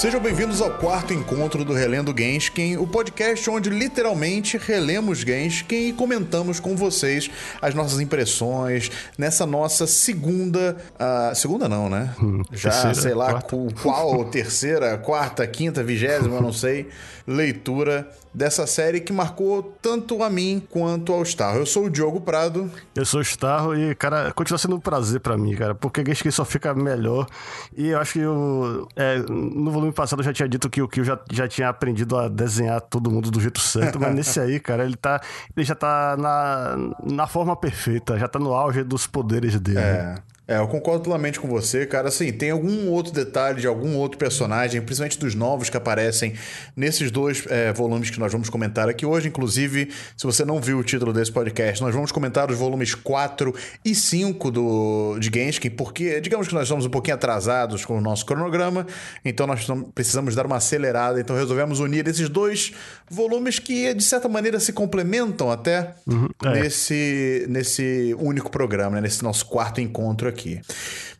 Sejam bem-vindos ao quarto encontro do Relendo Genskin, o podcast onde literalmente relemos Genskin e comentamos com vocês as nossas impressões nessa nossa segunda. Uh, segunda não, né? Hum, Já, terceira, sei lá, quarta. qual, terceira, quarta, quinta, vigésima, não sei, leitura dessa série que marcou tanto a mim quanto ao Starro. Eu sou o Diogo Prado. Eu sou o Starro e, cara, continua sendo um prazer para mim, cara, porque Genshin só fica melhor. E eu acho que eu, é, no volume passado eu já tinha dito que o Kill já, já tinha aprendido a desenhar todo mundo do jeito certo, mas nesse aí, cara, ele tá. Ele já tá na, na forma perfeita, já tá no auge dos poderes dele. É. É, eu concordo plenamente com você, cara. Assim, tem algum outro detalhe de algum outro personagem, principalmente dos novos que aparecem nesses dois é, volumes que nós vamos comentar aqui hoje. Inclusive, se você não viu o título desse podcast, nós vamos comentar os volumes 4 e 5 do, de Genshin, porque digamos que nós estamos um pouquinho atrasados com o nosso cronograma, então nós precisamos dar uma acelerada. Então resolvemos unir esses dois volumes que, de certa maneira, se complementam até uhum, é. nesse, nesse único programa, né? nesse nosso quarto encontro aqui aqui.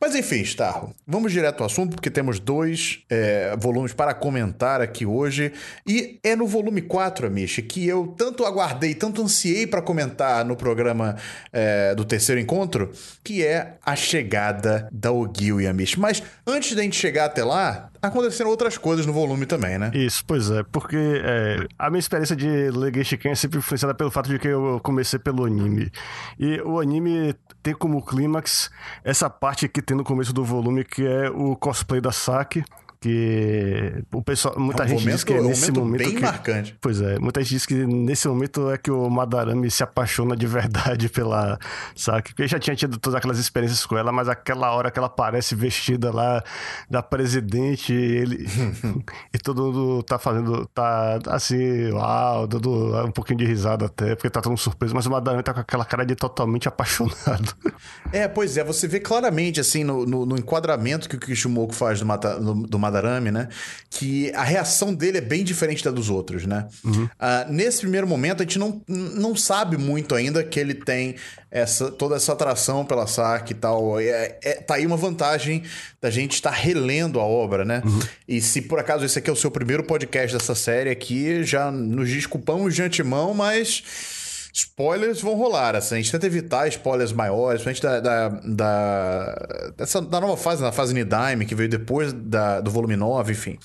Mas enfim, Starro, vamos direto ao assunto, porque temos dois é, volumes para comentar aqui hoje. E é no volume 4, Amish, que eu tanto aguardei, tanto ansiei para comentar no programa é, do terceiro encontro, que é a chegada da Ogil e Amish. Mas antes da gente chegar até lá, aconteceram outras coisas no volume também, né? Isso, pois é, porque é, a minha experiência de ler Genshin é sempre influenciada pelo fato de que eu comecei pelo anime. E o anime tem como clímax essa parte que tem no começo do volume, que é o cosplay da Saki que o pessoal, muita é um gente momento, diz que é, nesse um momento bem que, marcante. Pois é, muita gente diz que nesse momento é que o Madarame se apaixona de verdade pela Saki, porque ele já tinha tido todas aquelas experiências com ela, mas aquela hora que ela aparece vestida lá da presidente, ele e todo mundo tá fazendo tá assim, uau, dando um pouquinho de risada até, porque tá tão surpreso, mas o Madarame tá com aquela cara de totalmente apaixonado. É, pois é, você vê claramente assim no, no, no enquadramento que o Kishimoku faz do, Mata, do, do Madarame, né? Que a reação dele é bem diferente da dos outros, né? Uhum. Uh, nesse primeiro momento, a gente não, não sabe muito ainda que ele tem essa, toda essa atração pela SAC e tal. É, é, tá aí uma vantagem da gente estar relendo a obra, né? Uhum. E se por acaso esse aqui é o seu primeiro podcast dessa série aqui, já nos desculpamos de antemão, mas spoilers vão rolar, assim. A gente tenta evitar spoilers maiores, principalmente da, da, da, dessa, da nova fase, na fase Nidime, que veio depois da, do volume 9, enfim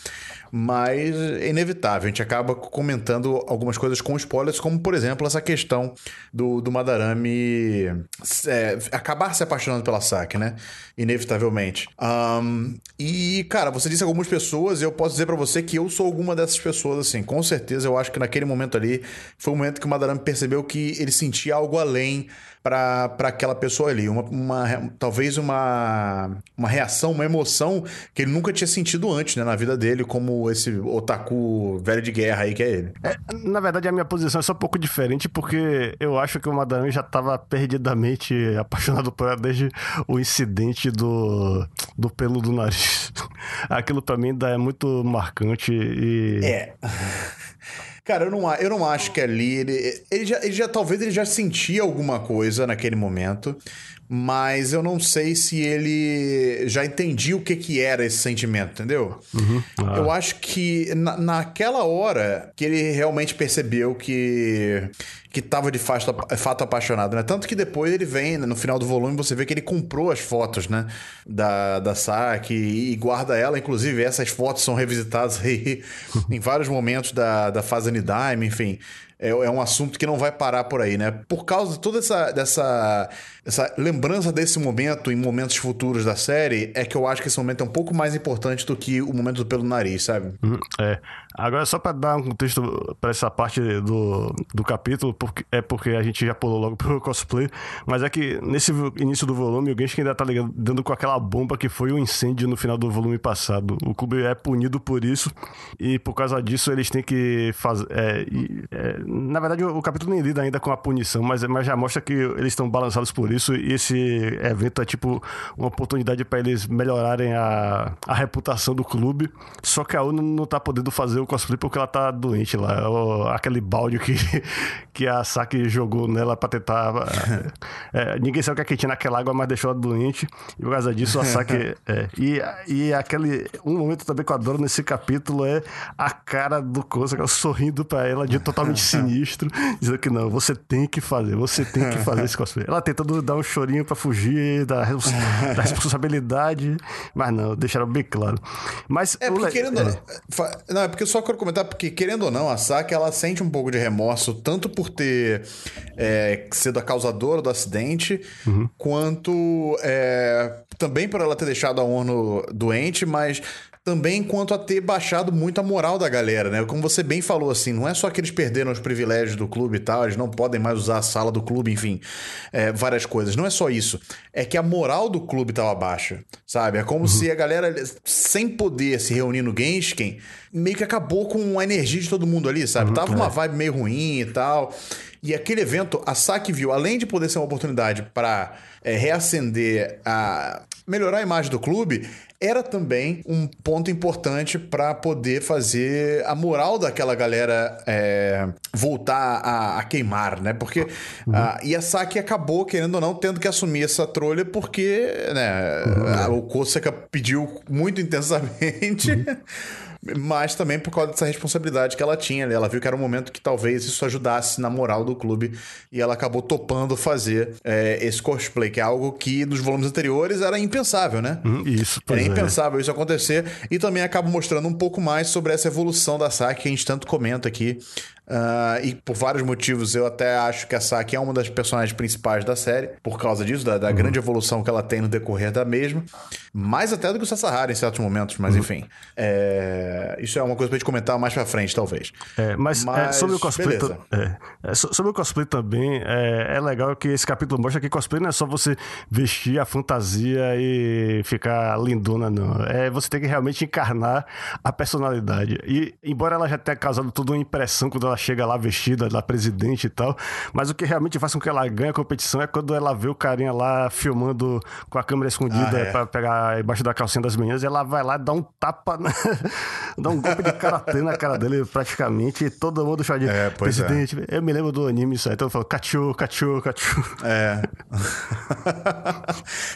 mas é inevitável. A gente acaba comentando algumas coisas com spoilers, como por exemplo essa questão do, do Madarame é, acabar se apaixonando pela Saki, né? Inevitavelmente. Um, e, cara, você disse algumas pessoas, e eu posso dizer para você que eu sou alguma dessas pessoas, assim. Com certeza, eu acho que naquele momento ali foi o momento que o Madarame percebeu que ele sentia algo além para aquela pessoa ali. Uma, uma, talvez uma, uma reação, uma emoção que ele nunca tinha sentido antes né, na vida dele, como esse otaku velho de guerra aí que é ele. É, na verdade, a minha posição é só um pouco diferente, porque eu acho que o Madame já estava perdidamente apaixonado por ela desde o incidente do, do pelo do nariz. Aquilo para mim é muito marcante e. É. Cara, eu não, eu não acho que ali. Ele, ele, já, ele já. Talvez ele já sentia alguma coisa naquele momento mas eu não sei se ele já entendia o que, que era esse sentimento, entendeu? Uhum. Ah. Eu acho que na, naquela hora que ele realmente percebeu que que tava de fato, fato apaixonado, né? Tanto que depois ele vem, né, no final do volume, você vê que ele comprou as fotos, né? Da, da Saki e guarda ela. Inclusive, essas fotos são revisitadas aí em vários momentos da, da fase Nidime, enfim é, é um assunto que não vai parar por aí, né? Por causa de toda essa, dessa essa lembrança desse momento em momentos futuros da série, é que eu acho que esse momento é um pouco mais importante do que o momento do pelo nariz, sabe? Uhum, é. Agora, só para dar um contexto para essa parte do, do capítulo, porque, é porque a gente já pulou logo pro cosplay, mas é que nesse início do volume, o Genshin ainda tá lidando com aquela bomba que foi o um incêndio no final do volume passado. O clube é punido por isso, e por causa disso eles têm que fazer. É, é, na verdade, o, o, capítulo nem lida ainda com a punição, mas, mas já mostra que eles estão balançados por isso, e esse evento é tipo uma oportunidade para eles melhorarem a, a reputação do clube. Só que a UNO não tá podendo fazer o cosplay porque ela tá doente lá. Aquele balde que, que a Saki jogou nela pra tentar. é, ninguém sabe o que, é que tinha naquela água, mas deixou ela doente. E por causa disso, a Saki. é, e, e aquele. Um momento também que eu adoro nesse capítulo é a cara do Kosa sorrindo pra ela de totalmente sinistro, dizendo que não, você tem que fazer, você tem que fazer esse cosplay. Ela tentando dar um chorinho pra fugir da, da responsabilidade, mas não, deixaram bem claro. Mas. É, porque querendo. É. Não, é porque eu só quero comentar, porque querendo ou não, a Saki ela sente um pouco de remorso, tanto por ter é, sido a causadora do acidente, uhum. quanto é, também por ela ter deixado a ONU doente, mas também quanto a ter baixado muito a moral da galera, né? Como você bem falou, assim, não é só que eles perderam os privilégios do clube e tal, eles não podem mais usar a sala do clube, enfim, é, várias coisas. Não é só isso. É que a moral do clube estava baixa, sabe? É como uhum. se a galera, sem poder se reunir no Genshin, meio que acabou com a energia de todo mundo ali, sabe? Uhum, Tava é. uma vibe meio ruim e tal. E aquele evento, a Saki viu, além de poder ser uma oportunidade para é, reacender a melhorar a imagem do clube, era também um ponto importante para poder fazer a moral daquela galera é, voltar a, a, queimar, né? Porque uhum. a Yasaki acabou, querendo ou não, tendo que assumir essa trolha porque né, uhum. o Kosaka pediu muito intensamente. Uhum. mas também por causa dessa responsabilidade que ela tinha. Ela viu que era um momento que talvez isso ajudasse na moral do clube e ela acabou topando fazer é, esse cosplay, que é algo que nos volumes anteriores era impensável, né? Hum, isso, Era é. impensável isso acontecer e também acaba mostrando um pouco mais sobre essa evolução da Saki que a gente tanto comenta aqui Uh, e por vários motivos eu até acho que a Saki é uma das personagens principais da série, por causa disso, da, da uhum. grande evolução que ela tem no decorrer da mesma. Mais até do que o Sasahara em certos momentos, mas uhum. enfim. É... Isso é uma coisa pra gente comentar mais pra frente, talvez. É, mas, é, mas... É, sobre o cosplay. É, sobre o cosplay também, é, é legal que esse capítulo mostra que cosplay não é só você vestir a fantasia e ficar lindona, não. É você tem que realmente encarnar a personalidade. E embora ela já tenha causado toda uma impressão quando ela ela chega lá vestida da presidente e tal. Mas o que realmente faz com que ela ganhe a competição é quando ela vê o carinha lá filmando com a câmera escondida ah, é. pra pegar embaixo da calcinha das meninas e ela vai lá dar um tapa, na... dá um golpe de karatê na cara dele praticamente e todo mundo chama de é, presidente. É. Eu me lembro do anime isso aí, então eu falo, cachu, cachu, cachu. É.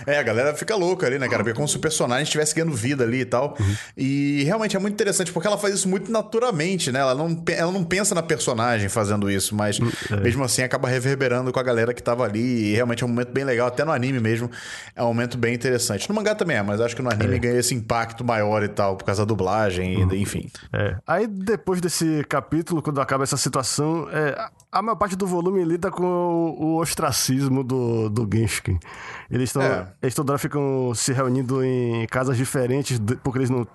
é, a galera fica louca ali, né, cara? Porque é como se o personagem estivesse ganhando vida ali e tal. Uhum. E realmente é muito interessante porque ela faz isso muito naturalmente, né? Ela não, ela não pensa na personagem fazendo isso, mas hum, é. mesmo assim acaba reverberando com a galera que tava ali. E realmente é um momento bem legal, até no anime mesmo. É um momento bem interessante. No mangá também é, mas acho que no anime é. ganha esse impacto maior e tal, por causa da dublagem, uhum. enfim. É. Aí depois desse capítulo, quando acaba essa situação, é, a maior parte do volume lida com o, o ostracismo do, do Genshin. Eles estão. É. Eles toda hora ficam se reunindo em casas diferentes, porque eles não.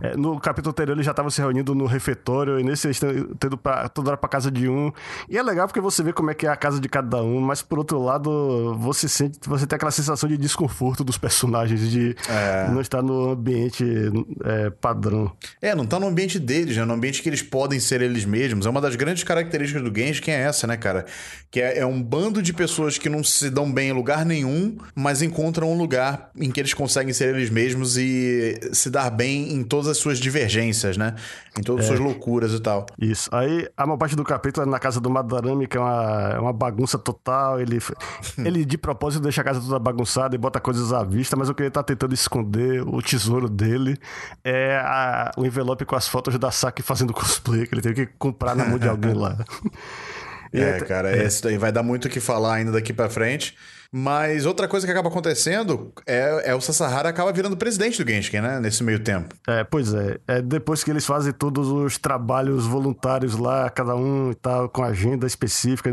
É, no capítulo anterior eles já estavam se reunindo no refeitório, e nesse eles estão tendo pra, toda hora pra casa de um. E é legal porque você vê como é que é a casa de cada um, mas por outro lado, você sente. Você tem aquela sensação de desconforto dos personagens, de é. não estar no ambiente é, padrão. É, não tá no ambiente deles, né? No ambiente que eles podem ser eles mesmos. É uma das grandes características do Genshin, é essa, né, cara? Que é, é um bando de pessoas que não se dão bem em lugar nenhum, mas encontram um lugar em que eles conseguem ser eles mesmos e se dar bem em todas as suas divergências, né? Em todas as é. suas loucuras e tal. Isso. Aí a maior parte do capítulo é na casa do Madarame, que é uma, é uma bagunça total. Ele, ele de propósito deixa a casa toda bagunçada e bota coisas à vista, mas o que ele tá tentando esconder, o tesouro dele, é a, o envelope com as fotos da Saki fazendo cosplay, que ele teve que comprar na mão de alguém lá. é, cara, esse daí vai dar muito o que falar ainda daqui para frente. Mas outra coisa que acaba acontecendo é, é o Sasahara acaba virando presidente do Genshin, né? Nesse meio tempo. É, pois é. é. Depois que eles fazem todos os trabalhos voluntários lá, cada um e tal, com agenda específica.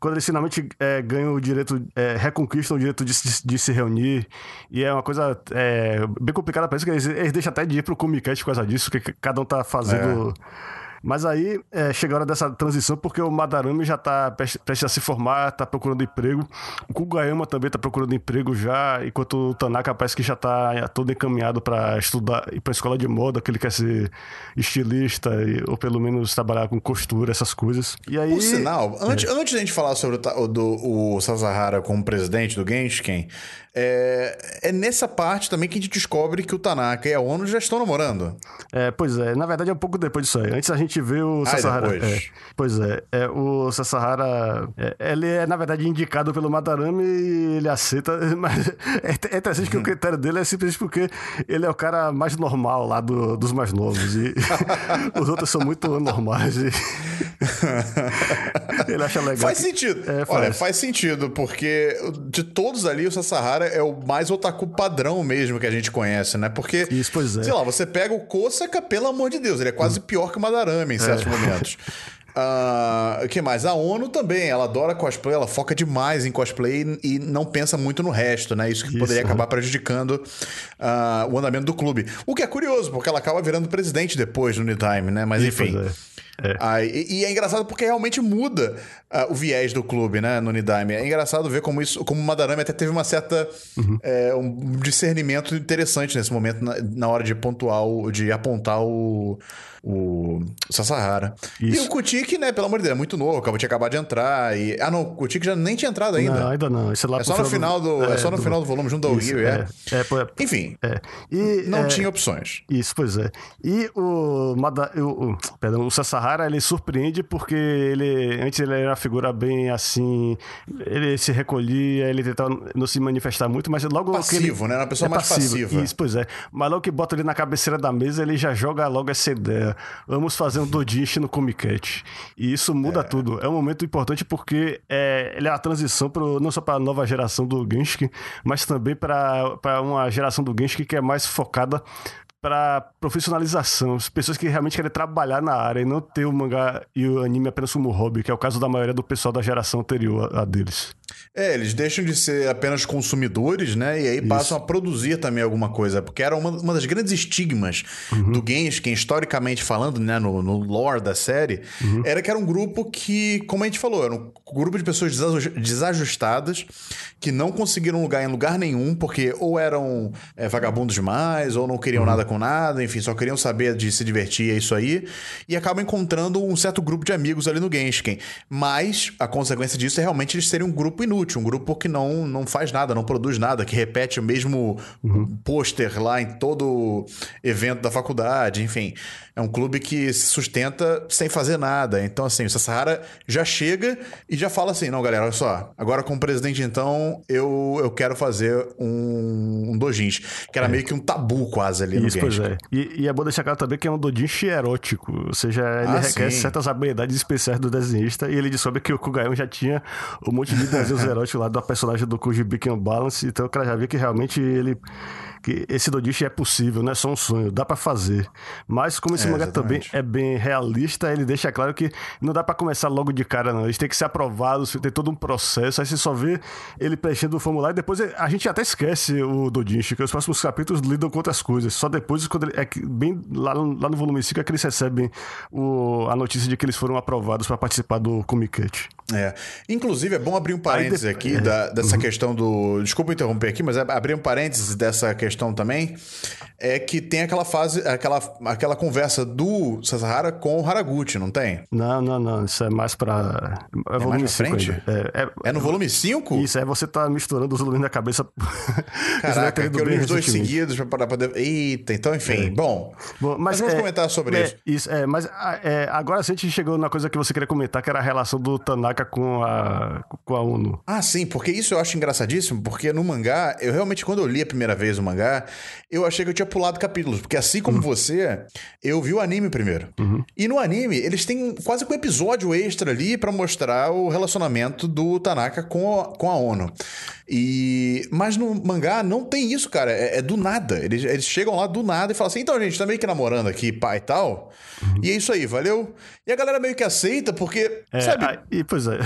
Quando eles finalmente é, ganham o direito, é, reconquistam o direito de, de, de, se reunir. E é uma coisa é, bem complicada, parece que eles, eles deixam até de ir pro Comic por causa disso, que cada um tá fazendo. É mas aí é, chega a hora dessa transição porque o Madarame já está prestes a se formar, está procurando emprego. O Kugayama também está procurando emprego já, enquanto o Tanaka parece que já está todo encaminhado para estudar, ir para a escola de moda, que ele quer ser estilista, ou pelo menos trabalhar com costura, essas coisas. E aí, Por sinal, antes, é. antes de a gente falar sobre o, do, o Sasahara como presidente do Genshin, é, é nessa parte também que a gente descobre que o Tanaka e a ONU já estão namorando. É, pois é, na verdade é um pouco depois disso aí. Antes a gente vê o Ah, Sasahara. depois. É, pois é, é, o Sasahara. é, ele é, na verdade, indicado pelo Madarame e ele aceita. Mas é, é interessante que o critério dele é simplesmente porque ele é o cara mais normal lá do- dos mais novos. E os outros são muito anormais. E ele acha legal. Faz que- sentido. É, Olha, faz. faz sentido, porque de todos ali, o Sasahara é o mais otaku padrão mesmo que a gente conhece, né? Porque, Isso, pois é. sei lá, você pega o Kosaka, pelo amor de Deus, ele é quase pior que o Madarame em certos momentos. Ah, O que mais? A ONU também, ela adora cosplay, ela foca demais em cosplay e não pensa muito no resto, né? Isso que Isso, poderia aham. acabar prejudicando ah, o andamento do clube. O que é curioso, porque ela acaba virando presidente depois no Anytime, né? Mas Isso, enfim. pois é. Ah, e, e é engraçado porque realmente muda ah, o viés do clube, né, no Nidaime. É engraçado ver como isso, como o Madarame até teve uma certa é, um discernimento interessante nesse momento na, na hora de pontuar, o, de apontar o, o Sasahara. E Isso. o Kutik, né, pelo amor de Deus, é muito novo, acabou de acabar de entrar e ah não, o Kutik já nem tinha entrado ainda. Não, ainda não. Esse é lá é só no final do, é, só no do- final do volume junto ao Isso, Rio, é. é. É, é- Enfim, é. E, não é, tinha opções. Isso, pois é. E o, Mada, o, o, perdão, o Ele surpreende porque ele antes ele era uma figura bem assim, ele se recolhia, ele tentava não se manifestar muito, mas logo que ele, Passivo, né? Uma pessoa mais passiva. Isso, pois é. Mas logo que bota ele na cabeceira da mesa, ele já joga logo essa ideia. Vamos fazer um Dodishi no Comiket. E isso muda tudo. É um momento importante porque é, ele é a transição pro, não só para a nova geração do Genshin, mas também para uma geração do Genshin que é mais focada para profissionalização, as pessoas que realmente querem trabalhar na área e não ter o mangá e o anime apenas como hobby, que é o caso da maioria do pessoal da geração anterior a deles. É, eles deixam de ser apenas consumidores, né? E aí passam a produzir também alguma coisa. Porque era uma, uma das grandes estigmas do Genshin, historicamente falando, né? No, no lore da série, era que era um grupo que, como a gente falou, era um grupo de pessoas desaju- desajustadas que não conseguiram lugar em lugar nenhum, porque ou eram é, vagabundos demais, ou não queriam nada com nada, enfim, só queriam saber de se divertir, é isso aí. E acabam encontrando um certo grupo de amigos ali no Genshin. Mas a consequência disso é realmente eles serem um grupo inútil, um grupo que não, não faz nada, não produz nada, que repete o mesmo pôster lá em todo evento da faculdade, enfim. É um clube que se sustenta sem fazer nada. Então, assim, o Sasahara já chega e já fala assim: não, galera, olha só, agora como presidente, então, eu, eu quero fazer um, um dojins, que era meio que um tabu quase ali no Isso, pois Genshin. é. E, e é bom deixar claro também que é um dojinshi erótico, ou seja, ele Ah, requer sim. certas habilidades especiais do desenhista, e ele descobre que o Kugayon já tinha um monte de desenhos eróticos lá do personagem do Kuji Beacon Balance, então o cara já vê que realmente ele... Que esse dojinshi é possível, não é só um sonho, dá pra fazer. Mas como esse É, mangá também é bem realista, ele deixa claro que não dá pra começar logo de cara, não. Eles têm que ser aprovados, tem todo um processo. Aí você só vê ele preenchendo o formulário. e Depois a gente até esquece o Dodinchi, que os próximos capítulos lidam com outras coisas. Só depois, quando ele, é bem lá, no- lá no volume 5, é que eles recebem o- a notícia de que eles foram aprovados pra participar do Comiket. É. Inclusive, é bom abrir um parênteses de- aqui é. da- dessa questão do. Desculpa interromper aqui, mas é abrir um parênteses dessa questão também. É que tem aquela fase, aquela, aquela conversa do Sasahara com o Haraguchi, não tem? Não, não, não. Isso é mais pra. É, mais volume pra 5 frente? ainda. É, é- É no volume 5? Isso, é você tá misturando os volumes na cabeça. Caraca, ido que eu li os dois seguidos pra parar pra. Eita, então, enfim. Bom, Bom, mas vamos é, comentar sobre é, isso. Isso, é, mas ah, é, agora a gente chegou na coisa que você queria comentar, que era a relação do Tanaka com a, com a ONU. Ah, sim, porque isso eu acho engraçadíssimo, porque no mangá, eu realmente, quando eu li a primeira vez o mangá, eu achei que eu tinha pulado capítulos, porque assim como você, eu vi o anime primeiro. E no anime, eles têm quase que um episódio extra ali pra mostrar o relacionamento do Tanaka com a, com a ONU. E... Mas no mangá não tem isso, cara, é, é do nada. Eles, eles chegam lá do nada e falam assim, então, gente, tá meio que namorando aqui, pai e tal, e é isso aí, valeu? E a galera meio que aceita, porque, É, sabe... ah, e, pois é.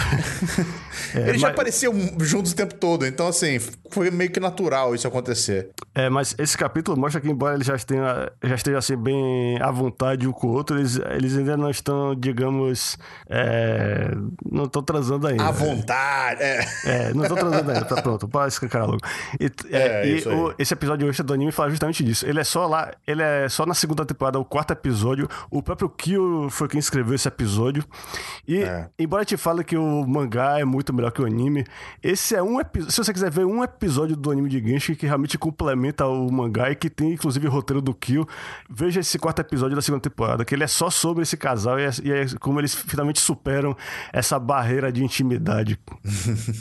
É, Eles já mas- apareciam juntos o tempo todo, então assim, foi meio que natural isso acontecer. É, mas esse capítulo mostra que, embora eles já estejam, já estejam assim, bem à vontade um com o outro, eles, eles ainda não estão, digamos, é, não estão transando ainda. À vontade. É. É, não estão transando ainda, pra pronto, para escancarar logo. E, é, e o, esse episódio hoje do anime fala justamente disso. Ele é só lá, ele é só na segunda temporada, o quarto episódio. O próprio Kyo foi quem escreveu esse episódio. E, é. embora te fale que o mangá é muito melhor que o anime, esse é um episódio. Se você quiser ver um episódio do anime de Genshin que realmente complementa o mangá e que tem inclusive o roteiro do Kyo, veja esse quarto episódio da segunda temporada, que ele é só sobre esse casal e é, e é como eles finalmente superam essa barreira de intimidade.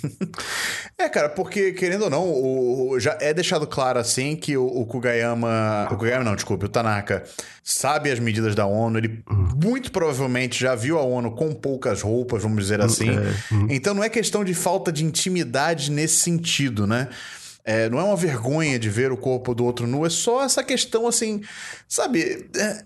é, cara, porque, querendo ou não, o, já é deixado claro assim que o, o Kugayama. O Kugayama não, desculpe, o Tanaka sabe as medidas da ONU, ele muito provavelmente já viu a ONU com poucas roupas, vamos dizer assim. É. Então não é questão de falta de intimidade nesse sentido, né? É, não é uma vergonha de ver o corpo do outro nu, é só essa questão assim, sabe? É,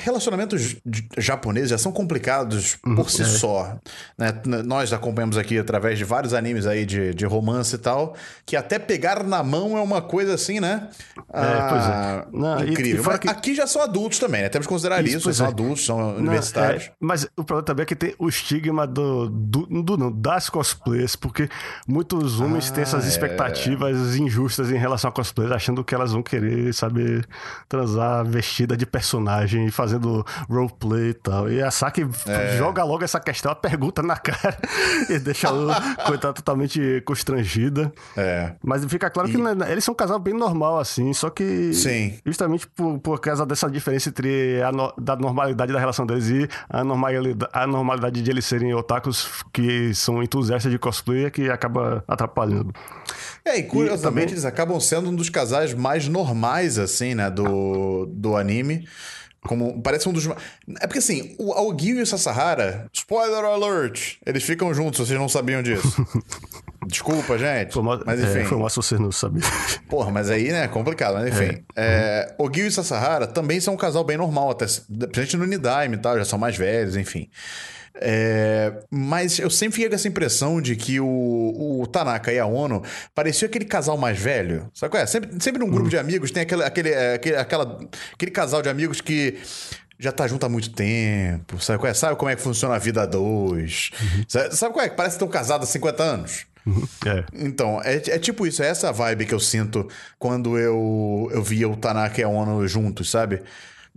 relacionamentos japoneses já são complicados uhum, por si é. só. Né? Nós acompanhamos aqui através de vários animes aí de, de romance e tal, que até pegar na mão é uma coisa assim, né? Ah, pois é. Ah, não, incrível. E, e que... aqui já são adultos também, né? Temos que considerar isso, isso são é. adultos, são não, universitários. É, mas o problema também é que tem o estigma do, do, do não, das cosplays, porque muitos homens ah, têm essas expectativas injustas em relação a cosplays, achando que elas vão querer, saber transar vestida de personagem e fazendo roleplay e tal. E a Saki é. joga logo essa questão, a pergunta na cara e deixa o coitado totalmente constrangida. É. Mas fica claro e... que né, eles são um casal bem normal, assim, só que Sim. justamente por, por causa dessa diferença entre a no, da normalidade da relação deles e a normalidade, a normalidade de eles serem otakus que são entusiastas de cosplay é que acaba atrapalhando. É, e curiosamente também... eles acabam sendo um dos casais mais normais, assim, né, do, do anime. Como, parece um dos. É porque assim, o Aogio e o Sasahara, spoiler alert, eles ficam juntos, vocês não sabiam disso. Desculpa, gente. Foi uma, mas enfim. É, foi uma você não sabia. Porra, mas aí, né, é complicado, mas enfim. É. É, o Gil e Sasahara também são um casal bem normal, até. Principalmente no Nidaime e tal, já são mais velhos, enfim. É, mas eu sempre fiquei com essa impressão de que o, o Tanaka e a Ono pareciam aquele casal mais velho. Sabe qual é? Sempre, sempre num grupo hum. de amigos tem aquele, aquele, é, aquele, aquela, aquele casal de amigos que já tá junto há muito tempo. Sabe qual é? Sabe como é que funciona a vida a dois? Uhum. Sabe, sabe qual é? Parece que estão casados há 50 anos. Uhum. É. Então, é, é tipo isso, é essa vibe que eu sinto quando eu, eu via o Tanaka e a Ono juntos, sabe?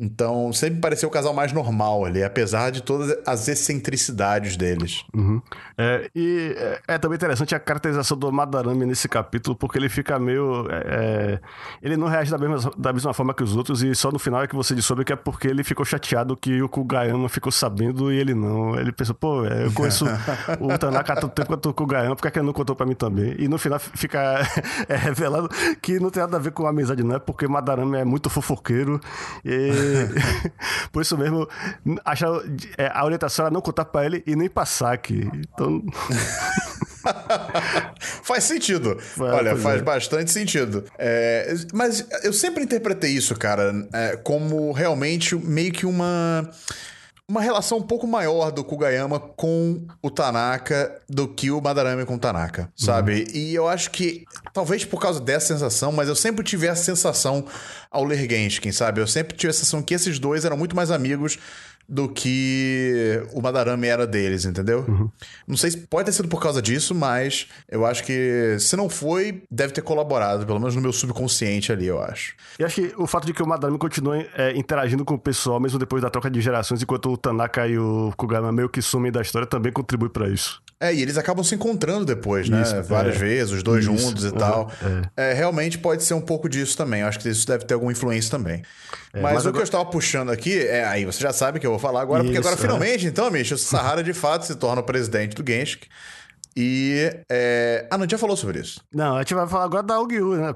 Então, sempre pareceu o casal mais normal ali, apesar de todas as excentricidades deles. Uhum. É, e é, é, também interessante a caracterização do Madarame nesse capítulo, porque ele fica meio. É, é, ele não reage da mesma, da mesma forma que os outros, e só no final é que você descobre que é porque ele ficou chateado que o Kugayama ficou sabendo e ele não. Ele pensou, pô, é, eu conheço o Tanaka há tanto tempo quanto o Kugayama, por que ele não contou pra mim também? E no final fica é, revelado que não tem nada a ver com a amizade, não é porque Madarame é muito fofoqueiro. E por isso mesmo, achar, é, a orientação era não contar pra ele e nem passar aqui. Então. faz sentido. Olha, faz é. bastante sentido. É, mas eu sempre interpretei isso, cara, é, como realmente meio que uma uma relação um pouco maior do Kugayama com o Tanaka do que o Madarame com o Tanaka, sabe? Uhum. E eu acho que, talvez por causa dessa sensação, mas eu sempre tive essa sensação ao ler Genshin, sabe? Eu sempre tive a sensação que esses dois eram muito mais amigos do que o Madarame era deles, entendeu? Uhum. Não sei se pode ter sido por causa disso, mas eu acho que se não foi, deve ter colaborado, pelo menos no meu subconsciente ali, eu acho. E acho que o fato de que o Madarame continue é, interagindo com o pessoal, mesmo depois da troca de gerações, enquanto o Tanaka e o Kugama meio que sumem da história, também contribui para isso. É, e eles acabam se encontrando depois, né? Isso, Várias é. vezes, os dois isso. juntos e uhum. tal. É. é. realmente pode ser um pouco disso também. Eu acho que isso deve ter alguma influência também. É, mas, mas, o agora... que eu estava puxando aqui, é aí você já sabe que eu vou falar agora, isso, porque agora é. finalmente, então, Micho, o Sahara de fato se torna o presidente do Genshin. E. É... Ah, não, a gente já falou sobre isso. Não, a gente vai falar agora da Augyu, né?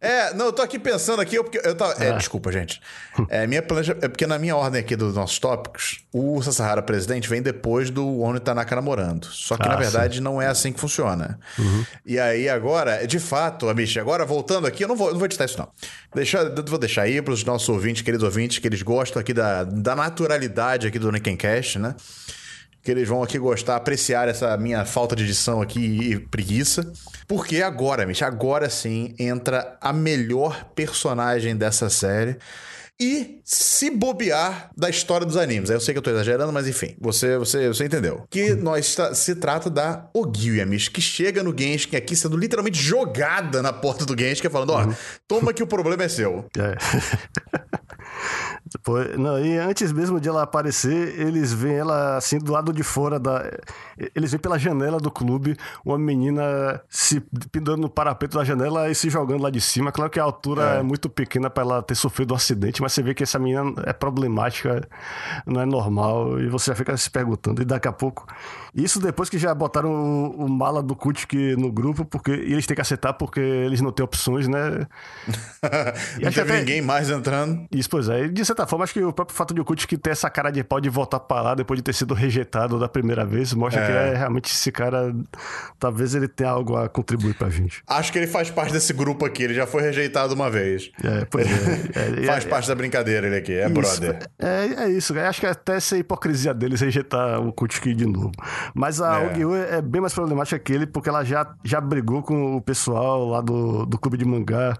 é, não, eu tô aqui pensando aqui, eu, porque eu tava. É, ah. desculpa, gente. É, minha planeja... é porque na minha ordem aqui dos nossos tópicos, o Sasahara presidente vem depois do Ono Tanaka namorando. Só que, ah, na verdade, sim. não é assim que funciona. Uhum. E aí, agora, de fato, Amish, agora voltando aqui, eu não vou, não vou editar isso, não. Deixa, vou deixar aí pros nossos ouvintes, queridos ouvintes, que eles gostam aqui da, da naturalidade aqui do Cast, né? Que eles vão aqui gostar, apreciar essa minha falta de edição aqui e preguiça. Porque agora, Mitch, agora sim entra a melhor personagem dessa série. e se bobear da história dos animes. Eu sei que eu tô exagerando, mas enfim, você você, você entendeu. Que nós se trata da Ogyuyamis, que chega no Genshin aqui sendo literalmente jogada na porta do Genshin, falando, ó, oh, toma que o problema é seu. É. Depois, não, e antes mesmo de ela aparecer, eles veem ela assim do lado de fora da. Eles veem pela janela do clube uma menina se pendurando no parapeito da janela e se jogando lá de cima. Claro que a altura é, é muito pequena para ela ter sofrido um acidente, mas você vê que essa menina é problemática, não é normal, e você já fica se perguntando. E daqui a pouco. Isso depois que já botaram o, o mala do Kutik no grupo, porque eles têm que aceitar porque eles não têm opções, né? não teve até... ninguém mais entrando. Isso, pois é. De certa forma, acho que o próprio fato de o Kutik ter essa cara de pau de voltar pra lá depois de ter sido rejeitado da primeira vez, mostra é. que é, realmente esse cara. Talvez ele tenha algo a contribuir pra gente. Acho que ele faz parte desse grupo aqui, ele já foi rejeitado uma vez. É, pois é. é faz parte da brincadeira ele aqui, é isso, brother. É, é isso, acho que até essa hipocrisia deles rejeitar o Kutik de novo. Mas a é. Ogiu é bem mais problemática que ele, porque ela já, já brigou com o pessoal lá do, do clube de mangá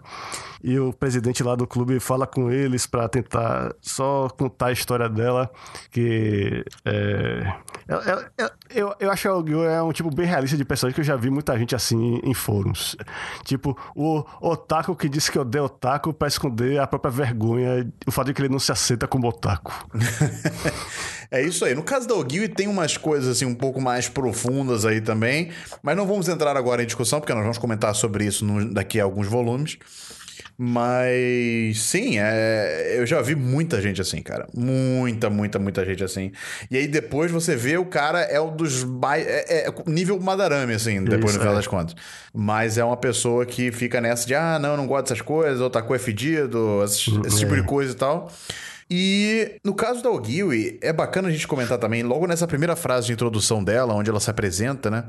e o presidente lá do clube fala com eles para tentar só contar a história dela, que é, é, é, eu, eu acho que a Ogyo é um tipo bem realista de personagem que eu já vi muita gente assim em fóruns. Tipo, o otaku que disse que odeia otaku para esconder a própria vergonha, o fato de que ele não se aceita como otaku. é isso aí. No caso da Ogyo tem umas coisas assim um pouco mais profundas aí também, mas não vamos entrar agora em discussão porque nós vamos comentar sobre isso no, daqui a alguns volumes. Mas sim, é, eu já vi muita gente assim, cara. Muita, muita, muita gente assim. E aí depois você vê o cara é um dos mais. É, é nível Madarame, assim, depois Isso, no final é. das contas. Mas é uma pessoa que fica nessa de, ah, não, não gosto dessas coisas, ou taco é fedido, esse, esse tipo de é. coisa e tal. E no caso da Ogiwi, é bacana a gente comentar também, logo nessa primeira frase de introdução dela, onde ela se apresenta, né?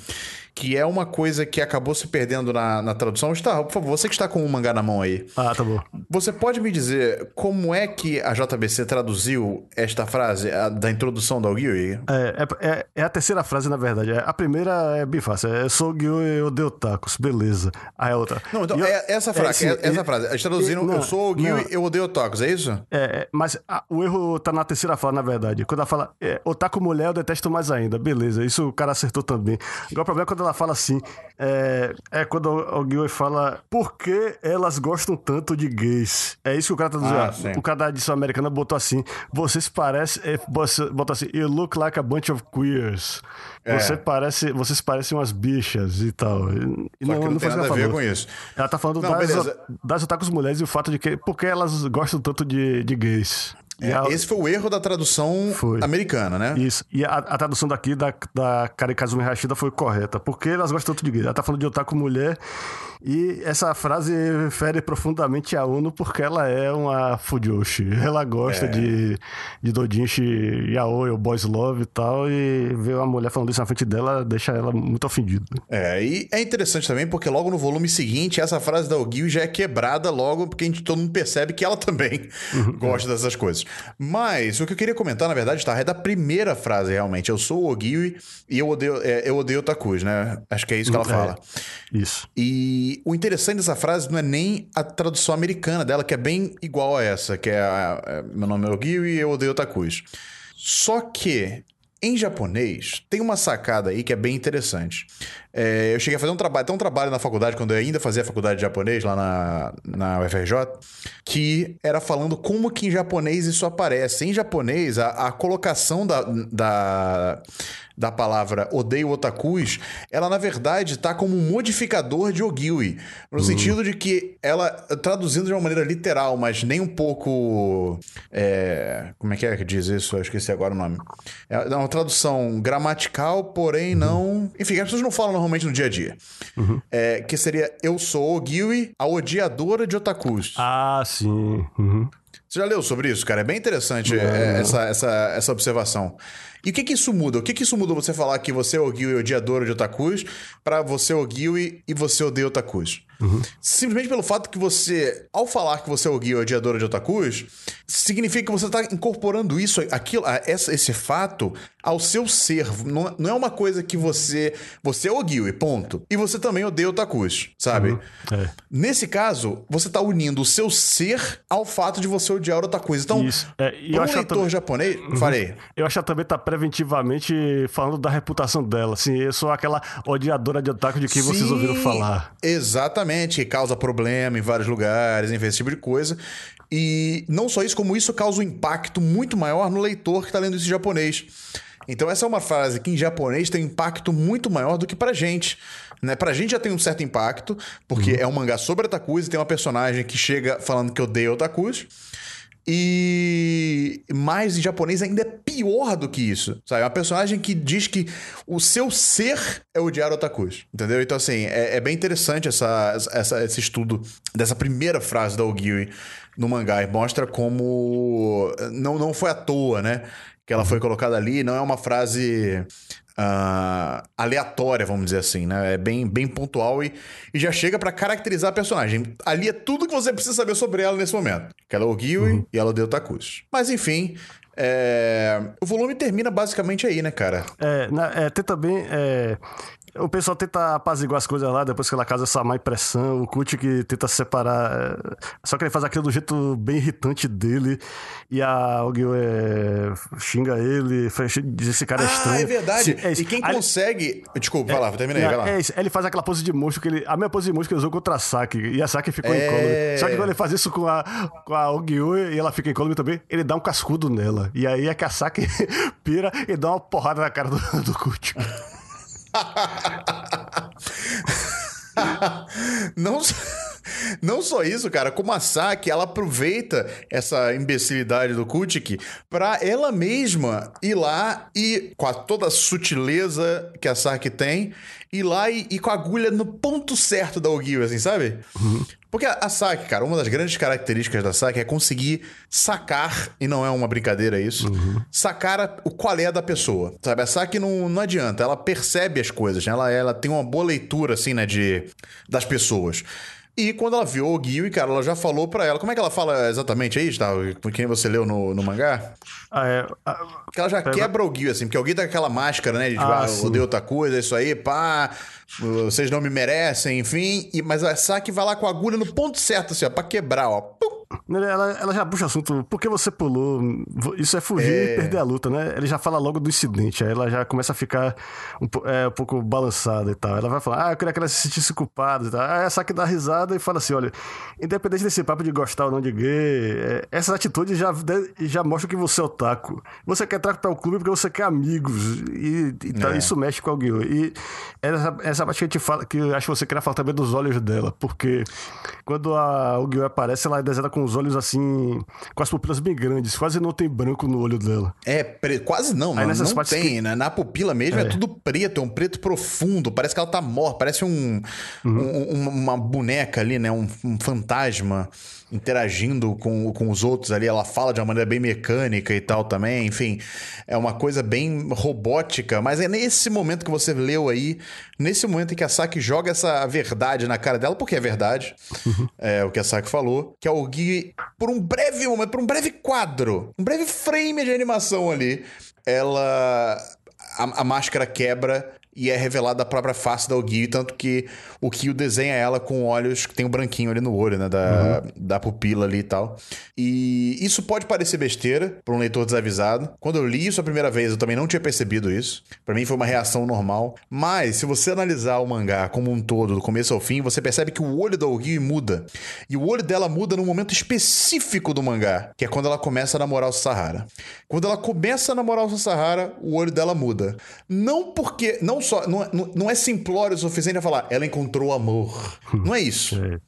Que é uma coisa que acabou se perdendo na, na tradução. Está, por favor, você que está com o mangá na mão aí. Ah, tá bom. Você pode me dizer como é que a JBC traduziu esta frase a, da introdução da Ogiwi? É, é, é, é, a terceira frase, na verdade. É, a primeira é bem fácil. É sou Ogiwi e odeio tacos. Beleza. Aí a outra. Não, então, eu, é essa frase, é, essa frase. Eles traduziram, eu sou Ogiwi e eu odeio tacos, é isso? É, mas o erro tá na terceira fala, na verdade. Quando ela fala, otaku mulher, eu detesto mais ainda. Beleza, isso o cara acertou também. Agora o problema é quando ela fala assim, é, é quando Gui fala, por que elas gostam tanto de gays? É isso que o cara tá dizendo. Ah, o cara da edição americana botou assim, vocês parecem, é, botou assim, you look like a bunch of queers. É. Você parece, vocês parecem umas bichas e tal. E não, não, não tem nada a ver com isso. Ela tá falando não, das, das otakus mulheres e o fato de que, por que elas gostam tanto de, de gays? É, a... Esse foi o erro da tradução foi. americana, né? Isso. E a, a tradução daqui da, da Kari Kazumi Hashida foi correta. Porque elas gostam tanto de gay. Ela tá falando de otaku mulher e essa frase fere profundamente a Uno porque ela é uma Fujoshi. Ela gosta é. de, de Dojinshi Yaoi ou Boys Love e tal, e ver uma mulher falando isso na frente dela deixa ela muito ofendida. É, e é interessante também porque logo no volume seguinte essa frase da Ogil já é quebrada logo porque a gente todo mundo percebe que ela também uhum, gosta dessas coisas. Mas o que eu queria comentar, na verdade, tá, é da primeira frase realmente. Eu sou o Ogil e eu odeio, é, eu odeio Takus, né? Acho que é isso que ela é, fala. Isso. E o interessante dessa frase não é nem a tradução americana dela, que é bem igual a essa, que é, a, a, meu nome é Ogio e eu odeio Takus. Só que em japonês, tem uma sacada aí que é bem interessante. É, eu cheguei a fazer um trabalho, até um trabalho na faculdade, quando eu ainda fazia faculdade de japonês, lá na, na UFRJ, que era falando como que em japonês isso aparece. Em japonês, a, a colocação da, da da palavra odeio otakus, ela na verdade está como um modificador de ogiwi, no uhum. sentido de que ela, traduzindo de uma maneira literal, mas nem um pouco. É, como é que é que diz isso? Eu esqueci agora o nome. É uma tradução gramatical, porém uhum. não. Enfim, as pessoas não falam normalmente no dia a dia. Uhum. É, que seria eu sou ogiwi, a odiadora de otakus. Ah, sim. Uhum. Você já leu sobre isso, cara? É bem interessante é, essa, essa, essa observação. E o que que isso muda? O que que isso muda você falar que você é Ogiwi odiadora de otakus para você é Ogiwi e você odeia otakus? Uhum. Simplesmente pelo fato que você, ao falar que você é o guia odiadora de otakus, significa que você está incorporando isso, aquilo, esse fato ao seu ser. Não, não é uma coisa que você. Você é o guia, ponto. E você também odeia otakus, sabe? Uhum. É. Nesse caso, você está unindo o seu ser ao fato de você odiar otakus. Então, isso. É, um leitor também... japonês, uhum. falei. Eu acho que também tá preventivamente falando da reputação dela. Assim, eu sou aquela odiadora de otaku de quem Sim, vocês ouviram falar. Exatamente Exatamente, que causa problema em vários lugares, enfim, esse tipo de coisa. E não só isso, como isso causa um impacto muito maior no leitor que está lendo isso em japonês. Então, essa é uma frase que em japonês tem um impacto muito maior do que pra gente. Né? Pra gente já tem um certo impacto, porque uhum. é um mangá sobre otakus e tem uma personagem que chega falando que odeia otakus. E mais em japonês ainda é pior do que isso, sabe? É uma personagem que diz que o seu ser é odiar otakus, entendeu? Então, assim, é, é bem interessante essa, essa, esse estudo dessa primeira frase da Ogiwi no mangá e mostra como não, não foi à toa, né? Que ela foi colocada ali, não é uma frase uh, aleatória, vamos dizer assim, né? É bem, bem pontual e, e já chega para caracterizar a personagem. Ali é tudo que você precisa saber sobre ela nesse momento. Que ela é o Gui uhum. e ela deu Takus. Mas enfim, é... o volume termina basicamente aí, né, cara? É, na, é tem também. É o pessoal tenta apaziguar as coisas lá, depois que ela casa essa má impressão, o Kut que tenta separar. É, só que ele faz aquilo do jeito bem irritante dele. E a Ogyo é, xinga ele, diz esse cara é estranho. Ah, é verdade. Se, é e quem consegue. Desculpa, vai lá, termina aí, vai lá. É isso, ele faz aquela pose de monstro que ele. A mesma pose de monstro que ele usou contra a Saki. E a Saki ficou é... Só que quando ele faz isso com a, com a Ogyo e ela fica incólume também, ele dá um cascudo nela. E aí é que a Saki pira e dá uma porrada na cara do, do Kut. não, não só isso, cara, como a Saki, ela aproveita essa imbecilidade do Kutik pra ela mesma ir lá e, com a, toda a sutileza que a Saki tem, ir lá e, e com a agulha no ponto certo da Ogill, assim, sabe? Uhum. Porque a, a Saki, cara, uma das grandes características da Saki é conseguir sacar, e não é uma brincadeira isso, uhum. sacar a, o qual é da pessoa, sabe? A Saki não, não adianta, ela percebe as coisas, né? ela, ela tem uma boa leitura, assim, né, de, das pessoas. E quando ela viu o Gui, cara, ela já falou pra ela. Como é que ela fala exatamente aí, Gustavo? Com quem você leu no, no mangá? Ah, é. Ah, que ela já pega... quebra o Gui, assim, porque o Gui tá com aquela máscara, né? De tipo, ah, ah odeio outra coisa, isso aí, pá, vocês não me merecem, enfim. E, mas a Saki vai lá com a agulha no ponto certo, assim, ó, pra quebrar, ó. Pum! Ela, ela já puxa assunto, por que você pulou? Isso é fugir é... e perder a luta, né? Ele já fala logo do incidente, aí ela já começa a ficar um, é, um pouco balançada e tal. Ela vai falar, ah, eu queria que ela se sentisse culpada e tal. Aí a Saki dá risada e fala assim: olha, independente desse papo de gostar ou não de gay, é, essas atitudes já, já mostram que você é otaku. Você quer entrar para o clube porque você quer amigos. E, e é. isso mexe com alguém. E essa, essa parte que a gente fala, que eu acho que você queria falar também dos olhos dela, porque quando a Yu aparece, ela é desenhada com os olhos assim, com as pupilas bem grandes, quase não tem branco no olho dela. É, pre... quase não, mano. não tem, que... né? Na pupila mesmo é. é. tudo preto, é um preto profundo, parece que ela tá morta, parece um, uhum. um uma boneca ali, né? Um, um fantasma interagindo com, com os outros ali. Ela fala de uma maneira bem mecânica e tal também. Enfim, é uma coisa bem robótica. Mas é nesse momento que você leu aí, nesse momento em que a Saki joga essa verdade na cara dela, porque é verdade, uhum. é o que a Saki falou, que é o Gui, por um breve momento, por um breve quadro, um breve frame de animação ali, ela. A, a máscara quebra e é revelada a própria face da Ogio, tanto que o Kyo desenha ela com olhos que tem um branquinho ali no olho, né? Da, uhum. da pupila ali e tal. E isso pode parecer besteira para um leitor desavisado. Quando eu li isso a primeira vez, eu também não tinha percebido isso. Para mim foi uma reação normal. Mas se você analisar o mangá como um todo, do começo ao fim, você percebe que o olho da Ogio muda. E o olho dela muda num momento específico do mangá, que é quando ela começa a namorar o Sahara. Quando ela começa a namorar o Sahara, o olho dela muda. Não porque. Não só. Não, não, não é simplório o suficiente a falar, ela encontrou amor. Não é isso. É.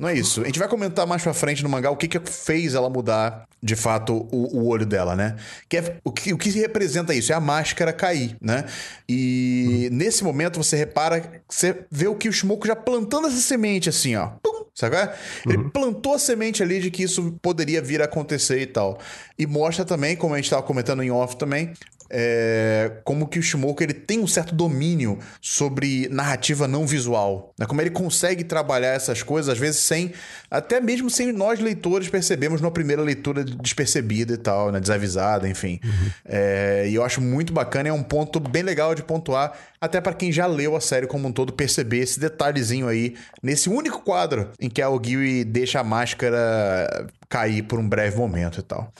Não é isso. A gente vai comentar mais pra frente no mangá o que, que fez ela mudar, de fato, o, o olho dela, né? Que é, o, que, o que representa isso? É a máscara cair, né? E hum. nesse momento você repara, você vê o que o Shimoku já plantando essa semente assim, ó. Pum, Sabe? Uhum. Ele plantou a semente ali de que isso poderia vir a acontecer e tal. E mostra também, como a gente estava comentando em off também, é, como que o Shimoku ele tem um certo domínio sobre narrativa não visual, né? como ele consegue trabalhar essas coisas às vezes sem, até mesmo sem nós leitores percebemos numa primeira leitura despercebida e tal, né? desavisada, enfim. Uhum. É, e eu acho muito bacana, é um ponto bem legal de pontuar, até para quem já leu a série como um todo perceber esse detalhezinho aí nesse único quadro em que a Ogiwi deixa a máscara cair por um breve momento e tal.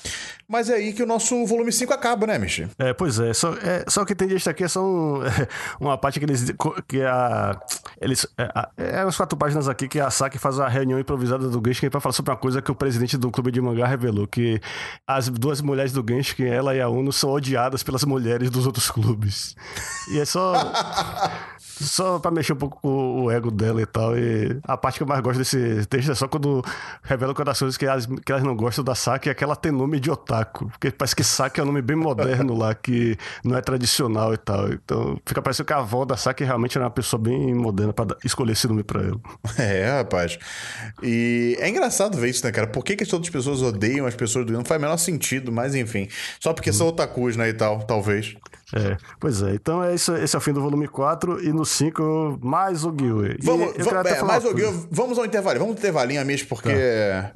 Mas é aí que o nosso volume 5 acaba, né, Michi? É, pois é. Só, é, só que tem gente aqui é só um, é, uma parte que eles. que a. Eles. É, é umas quatro páginas aqui que a Saki faz a reunião improvisada do Genshin para falar sobre uma coisa que o presidente do clube de mangá revelou: que as duas mulheres do Genshin, ela e a Uno, são odiadas pelas mulheres dos outros clubes. E é só. Só pra mexer um pouco com o ego dela e tal. E a parte que eu mais gosto desse texto é só quando revela coisas que elas, que elas não gostam da Saki é que ela tem nome de otaku. Porque parece que Saki é um nome bem moderno lá, que não é tradicional e tal. Então fica parecendo que a avó da Saki realmente era uma pessoa bem moderna pra escolher esse nome pra ela. É, rapaz. E é engraçado ver isso, né, cara? Por que, que todas as pessoas odeiam as pessoas do Não faz o menor sentido, mas enfim. Só porque hum. são otakus, né, e tal, talvez. É, pois é. Então é isso, esse é o fim do volume 4 e no 5 mais o Gil. Vamos, é, mais o Gil. Vamos ao intervalo. Vamos ao intervalinho mesmo, porque tá.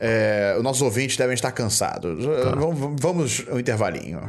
é, os nossos ouvintes devem estar cansados. Tá. Vamos, vamos ao intervalinho.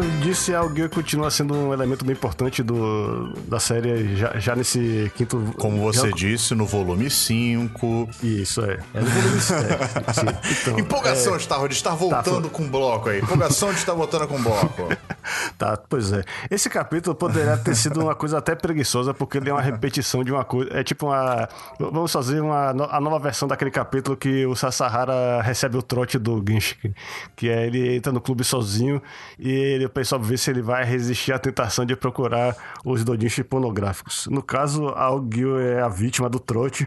Como disse, a Alguém continua sendo um elemento bem importante do, da série já, já nesse quinto. Como você já... disse, no volume 5. Isso, é. É no volume 5. então, Empolgação, é... de estar voltando tá, com bloco aí. Empolgação de estar voltando com bloco. tá, pois é. Esse capítulo poderia ter sido uma coisa até preguiçosa, porque ele é uma repetição de uma coisa. É tipo uma. Vamos fazer uma, a nova versão daquele capítulo que o Sasahara recebe o trote do Genshin. Que é ele entra no clube sozinho e ele, o pessoal vê se ele vai resistir à tentação de procurar os dodinhos pornográficos. No caso, a Gil é a vítima do trote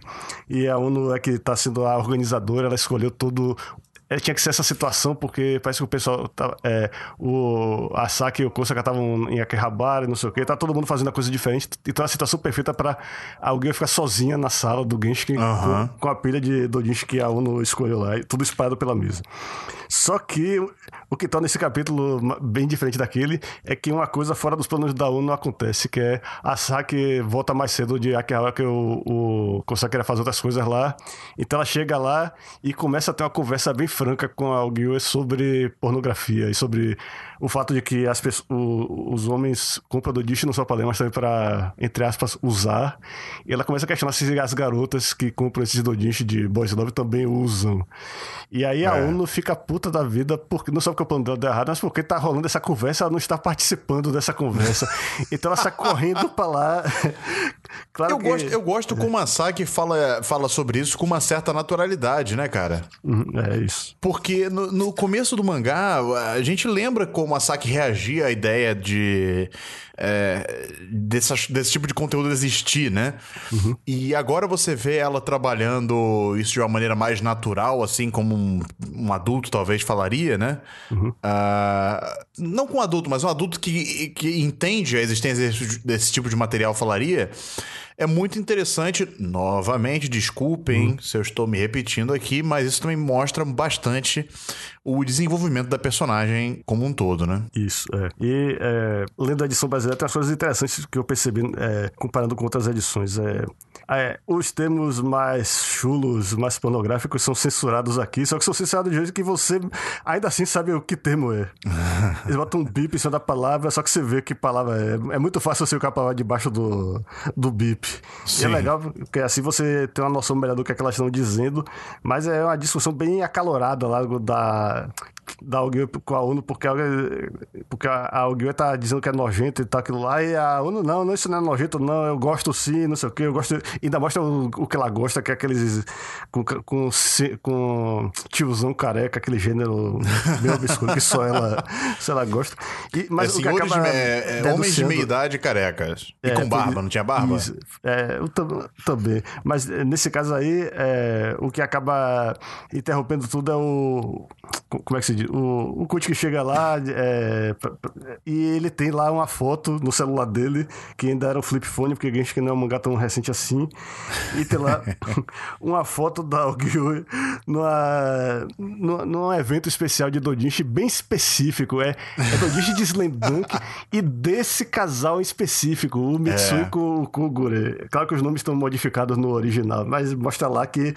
e a Uno é que está sendo a organizadora, ela escolheu todo é, tinha que ser essa situação, porque parece que o pessoal. Tá, é, o Asaki e o Kosaka estavam em Akihabara, não sei o quê, tá todo mundo fazendo a coisa diferente. Então a situação perfeita para alguém ficar sozinha na sala do Genshin com, com, a pilha de Dodinshi que a Uno escolheu lá, e tudo espalhado pela mesa. Só que o que torna esse capítulo bem diferente daquele é que uma coisa fora dos planos da Uno acontece, que é a Saki volta mais cedo de Akihabara, que o, o Kosaka queria fazer outras coisas lá. Então ela chega lá e começa a ter uma conversa bem franca com a Alguil sobre pornografia e sobre o fato de que as pessoas, o, os homens compram do disco não só para ler, mas também para, entre aspas, usar. E ela começa a questionar se as garotas que compram esses dodinhos de Boys Love também usam. E aí a é. Uno fica puta da vida, porque não só porque o plano dela deu errado, mas porque tá rolando essa conversa, ela não está participando dessa conversa. então ela está correndo pra lá. claro eu, que... gosto, eu gosto como a Saki fala, fala sobre isso com uma certa naturalidade, né, cara? Uhum, é isso. Porque no, no começo do mangá, a gente lembra como a Saki reagia à ideia de é, desse, desse tipo de conteúdo existir, né? Uhum. E agora você vê ela trabalhando isso de uma maneira mais natural, assim como um, um adulto talvez falaria, né? Uhum. Uh, não com um adulto, mas um adulto que, que entende a existência desse, desse tipo de material falaria. É muito interessante, novamente, desculpem uhum. se eu estou me repetindo aqui, mas isso também mostra bastante o desenvolvimento da personagem como um todo, né? Isso, é. E é, lendo a edição brasileira, tem as coisas interessantes que eu percebi é, comparando com outras edições. É, é, os termos mais chulos, mais pornográficos são censurados aqui, só que são censurados de jeito que você ainda assim sabe o que termo é. Eles botam um bip em cima da palavra, só que você vê que palavra é. É muito fácil você colocar a palavra debaixo do, do bip. E é legal, porque assim você tem uma noção melhor do que, é que elas estão dizendo, mas é uma discussão bem acalorada lá da da Alguil com a ONU, porque a, porque a Alguil tá dizendo que é nojento e tal, aquilo lá, e a ONU, não, não, isso não é nojento, não, eu gosto sim, não sei o que, eu gosto. Ainda mostra o, o que ela gosta, que é aqueles. com, com, com tiozão careca, aquele gênero meio obscuro, que só ela, só ela gosta. E, mas é, o que acaba é, é, homens de meia idade carecas. E é, com barba, não tinha barba? Isso, é, eu também. Mas nesse caso aí, é, o que acaba interrompendo tudo é o. Como é que se diz? O, o Kut que chega lá é, e ele tem lá uma foto no celular dele, que ainda era um flip phone, porque Genshin não é um mangá tão recente assim. E tem lá uma foto da Ogyo numa, numa, num evento especial de Dodinshi bem específico. É, é Dodinshi de Slam Dunk e desse casal específico, o Mitsui é. com o Kogure. Claro que os nomes estão modificados no original, mas mostra lá que.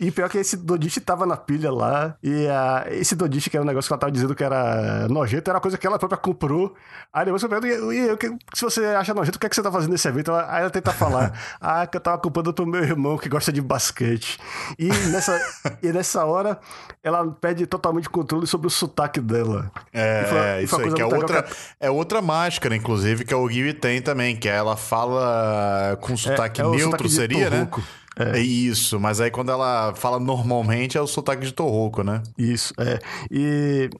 E pior que esse Dodichi tava na pilha lá, e a, esse Dodichi, que era um negócio que ela tava dizendo que era nojento, era uma coisa que ela própria comprou. Aí depois eu pergunto, e, e, se você acha nojento, o que é que você tá fazendo nesse evento? Aí ela tenta falar, ah, que eu tava comprando pro meu irmão que gosta de basquete. E nessa, e nessa hora, ela perde totalmente controle sobre o sotaque dela. É, foi, é isso aí, que é outra, que... é outra máscara, inclusive, que a Ogiwi tem também, que é ela fala com sotaque é, é neutro, sotaque seria, né? É. Isso, mas aí quando ela fala normalmente é o sotaque de Torroco, né? Isso, é. E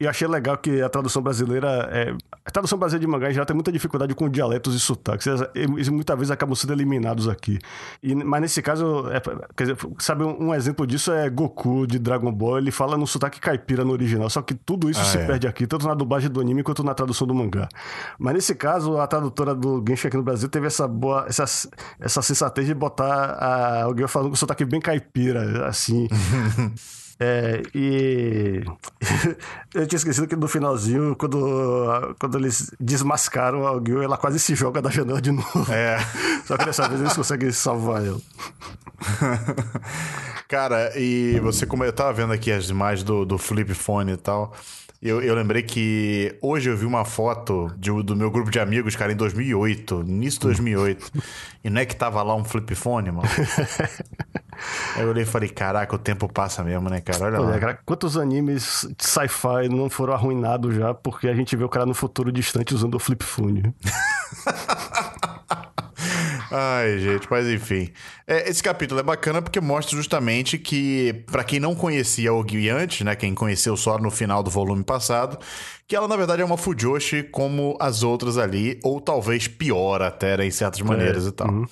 e achei legal que a tradução brasileira. É, a tradução brasileira de mangá já tem muita dificuldade com dialetos e sotaques. E muitas vezes acabam sendo eliminados aqui. E, mas nesse caso, é, quer dizer, sabe, um, um, exemplo disso é Goku de Dragon Ball. Ele fala no sotaque caipira no original. Só que tudo isso ah, se é. perde aqui, tanto na dublagem do anime quanto na tradução do mangá. Mas nesse caso, a tradutora do Genshin aqui no Brasil teve essa boa. essa, essa sensatez de botar a, alguém falando com sotaque bem caipira, assim. É, e eu tinha esquecido que no finalzinho, quando, quando eles desmascaram a Gil, ela quase se joga da janela de novo. É. Só que dessa vez eles conseguem salvar ela. Cara, e você, como eu tava vendo aqui as imagens do, do flip phone e tal. Eu, eu lembrei que hoje eu vi uma foto de, do meu grupo de amigos, cara, em 2008, início de 2008. e não é que tava lá um flip phone, mano? Aí eu olhei e falei, caraca, o tempo passa mesmo, né, cara? Olha lá. cara, quantos animes de sci-fi não foram arruinados já porque a gente vê o cara no futuro distante usando o flip phone? Ai, gente, mas enfim. É, esse capítulo é bacana porque mostra justamente que, para quem não conhecia o Gui antes, né, quem conheceu só no final do volume passado, que ela na verdade é uma Fujoshi como as outras ali, ou talvez pior até, né, em certas é, maneiras é. e tal. Uhum.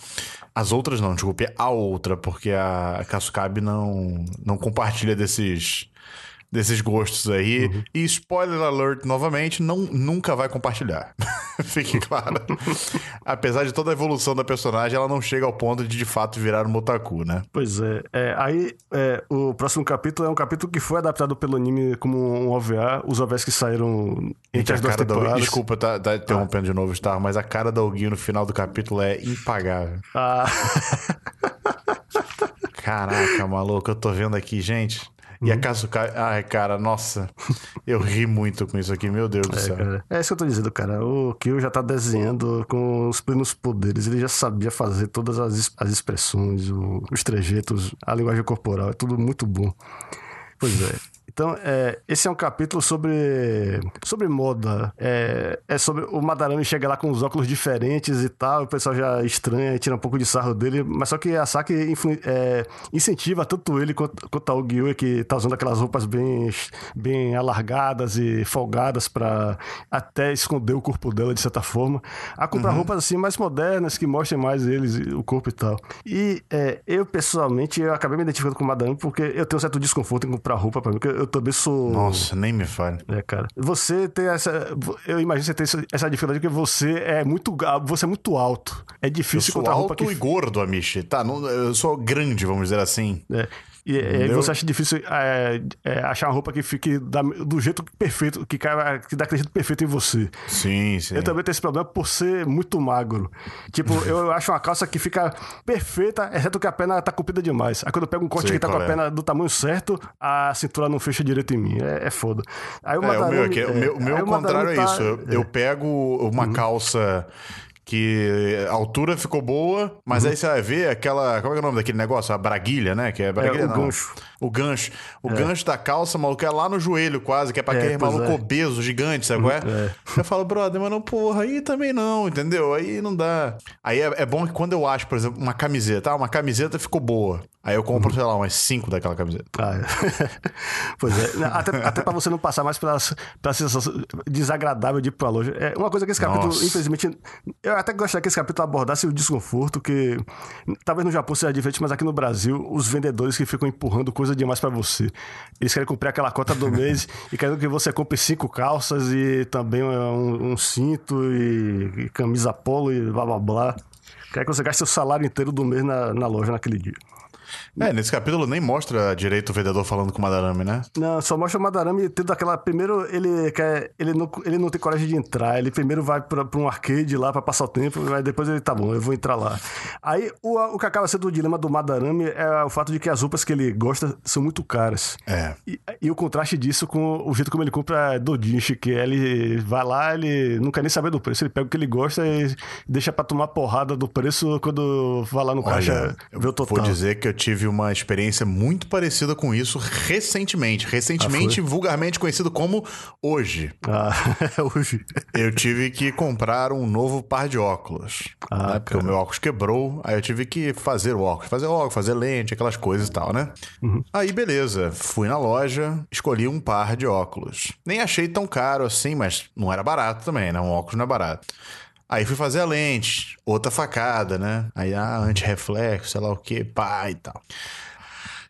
As outras não, desculpe, a outra, porque a Kasukabe não, não compartilha desses desses gostos aí. Uhum. E spoiler alert novamente, não, nunca vai compartilhar. Fique claro. Apesar de toda a evolução da personagem, ela não chega ao ponto de de fato virar um otaku, né? Pois é. é aí, é, o próximo capítulo é um capítulo que foi adaptado pelo anime como um OVA. Os OVAs que saíram entre as duas temporadas. Da... Desculpa, tá, tá interrompendo ah. de novo, Star, mas a cara da Alguinho no final do capítulo é impagável. Ah. Caraca, maluco, eu tô vendo aqui, gente. E a Kazuka. Ai, cara, nossa. Eu ri muito com isso aqui, meu Deus do é, céu. Cara, é isso que eu tô dizendo, cara. O Kyo já tá desenhando com os plenos poderes. Ele já sabia fazer todas as, as expressões, os trejetos, a linguagem corporal. É tudo muito bom. Pois é. Então, é, esse é um capítulo sobre, sobre moda. É, é sobre o Madarame chega lá com os óculos diferentes e tal, o pessoal já estranha tira um pouco de sarro dele, mas só que a Saki é, incentiva tanto ele quanto, quanto o Gyue, que tá usando aquelas roupas bem, bem alargadas e folgadas para até esconder o corpo dela de certa forma, a comprar uhum. roupas assim mais modernas, que mostrem mais eles, o corpo e tal. E é, eu, pessoalmente, eu acabei me identificando com o Madame porque eu tenho um certo desconforto em comprar roupa para mim, porque eu também sou. Nossa, nem me fale. É, cara. Você tem essa. Eu imagino que você tem essa dificuldade porque você é muito. Você é muito alto. É difícil eu sou encontrar alto roupa que... e gordo, Amishi. Tá, não, eu sou grande, vamos dizer assim. É. E aí você acha difícil é, é, achar uma roupa que fique da, do jeito perfeito, que, cai, que dá aquele jeito perfeito em você. Sim, sim. Eu também tenho esse problema por ser muito magro. Tipo, eu acho uma calça que fica perfeita, exceto que a perna tá comprida demais. Aí quando eu pego um corte Sei que tá com a é. perna do tamanho certo, a cintura não fecha direito em mim. É, é foda. Aí o, é, o meu, é, o meu, o meu contrário é tá, isso. Eu, eu pego uma uhum. calça que a altura ficou boa, mas uhum. aí você vai ver aquela. Como é, é o nome daquele negócio? A braguilha, né? Que é braguilha, é, o não. gancho. O gancho. O é. gancho da calça, maluco, é lá no joelho quase, que é pra é, aquele maluco é. obeso, gigante, sabe qual é? é? Eu falo, brother, mas não, porra, aí também não, entendeu? Aí não dá. Aí é, é bom que quando eu acho, por exemplo, uma camiseta, ah, uma camiseta ficou boa. Aí eu compro, uhum. sei lá, umas cinco daquela camiseta. Ah, pois é. Até, até pra você não passar mais pela, pela sensação desagradável de ir pra loja. É uma coisa que esse capítulo, Nossa. infelizmente, eu até gostaria que esse capítulo abordasse o desconforto, que talvez no Japão seja diferente, mas aqui no Brasil, os vendedores que ficam empurrando coisa demais para você. Eles querem cumprir aquela cota do mês e querem que você compre cinco calças e também um, um cinto e, e, camisa polo e blá blá blá. Quer que você gaste o salário inteiro do mês na, na loja naquele dia. É, nesse capítulo nem mostra direito o vendedor falando com o Madarame, né? Não, só mostra o Madarame tendo aquela. Primeiro, ele quer. Ele não, ele não tem coragem de entrar. Ele primeiro vai pra, pra um arcade lá pra passar o tempo, mas depois ele tá bom, eu vou entrar lá. Aí o, o que acaba sendo o dilema do Madarame é o fato de que as roupas que ele gosta são muito caras. É. E, e o contraste disso com o jeito como ele compra Dodinchi, que ele vai lá, ele não quer nem saber do preço. Ele pega o que ele gosta e deixa pra tomar porrada do preço quando vai lá no Olha, caixa ver o total. Vou dizer que eu tive uma experiência muito parecida com isso recentemente. Recentemente, ah, vulgarmente conhecido como hoje. Ah, hoje. Eu tive que comprar um novo par de óculos. Ah, né? Porque o meu óculos quebrou, aí eu tive que fazer o óculos. Fazer óculos, fazer lente, aquelas coisas e tal, né? Uhum. Aí, beleza. Fui na loja, escolhi um par de óculos. Nem achei tão caro assim, mas não era barato também, né? Um óculos não é barato. Aí fui fazer a lente, outra facada, né? Aí, ah, anti-reflexo, sei lá o que, pá e tal.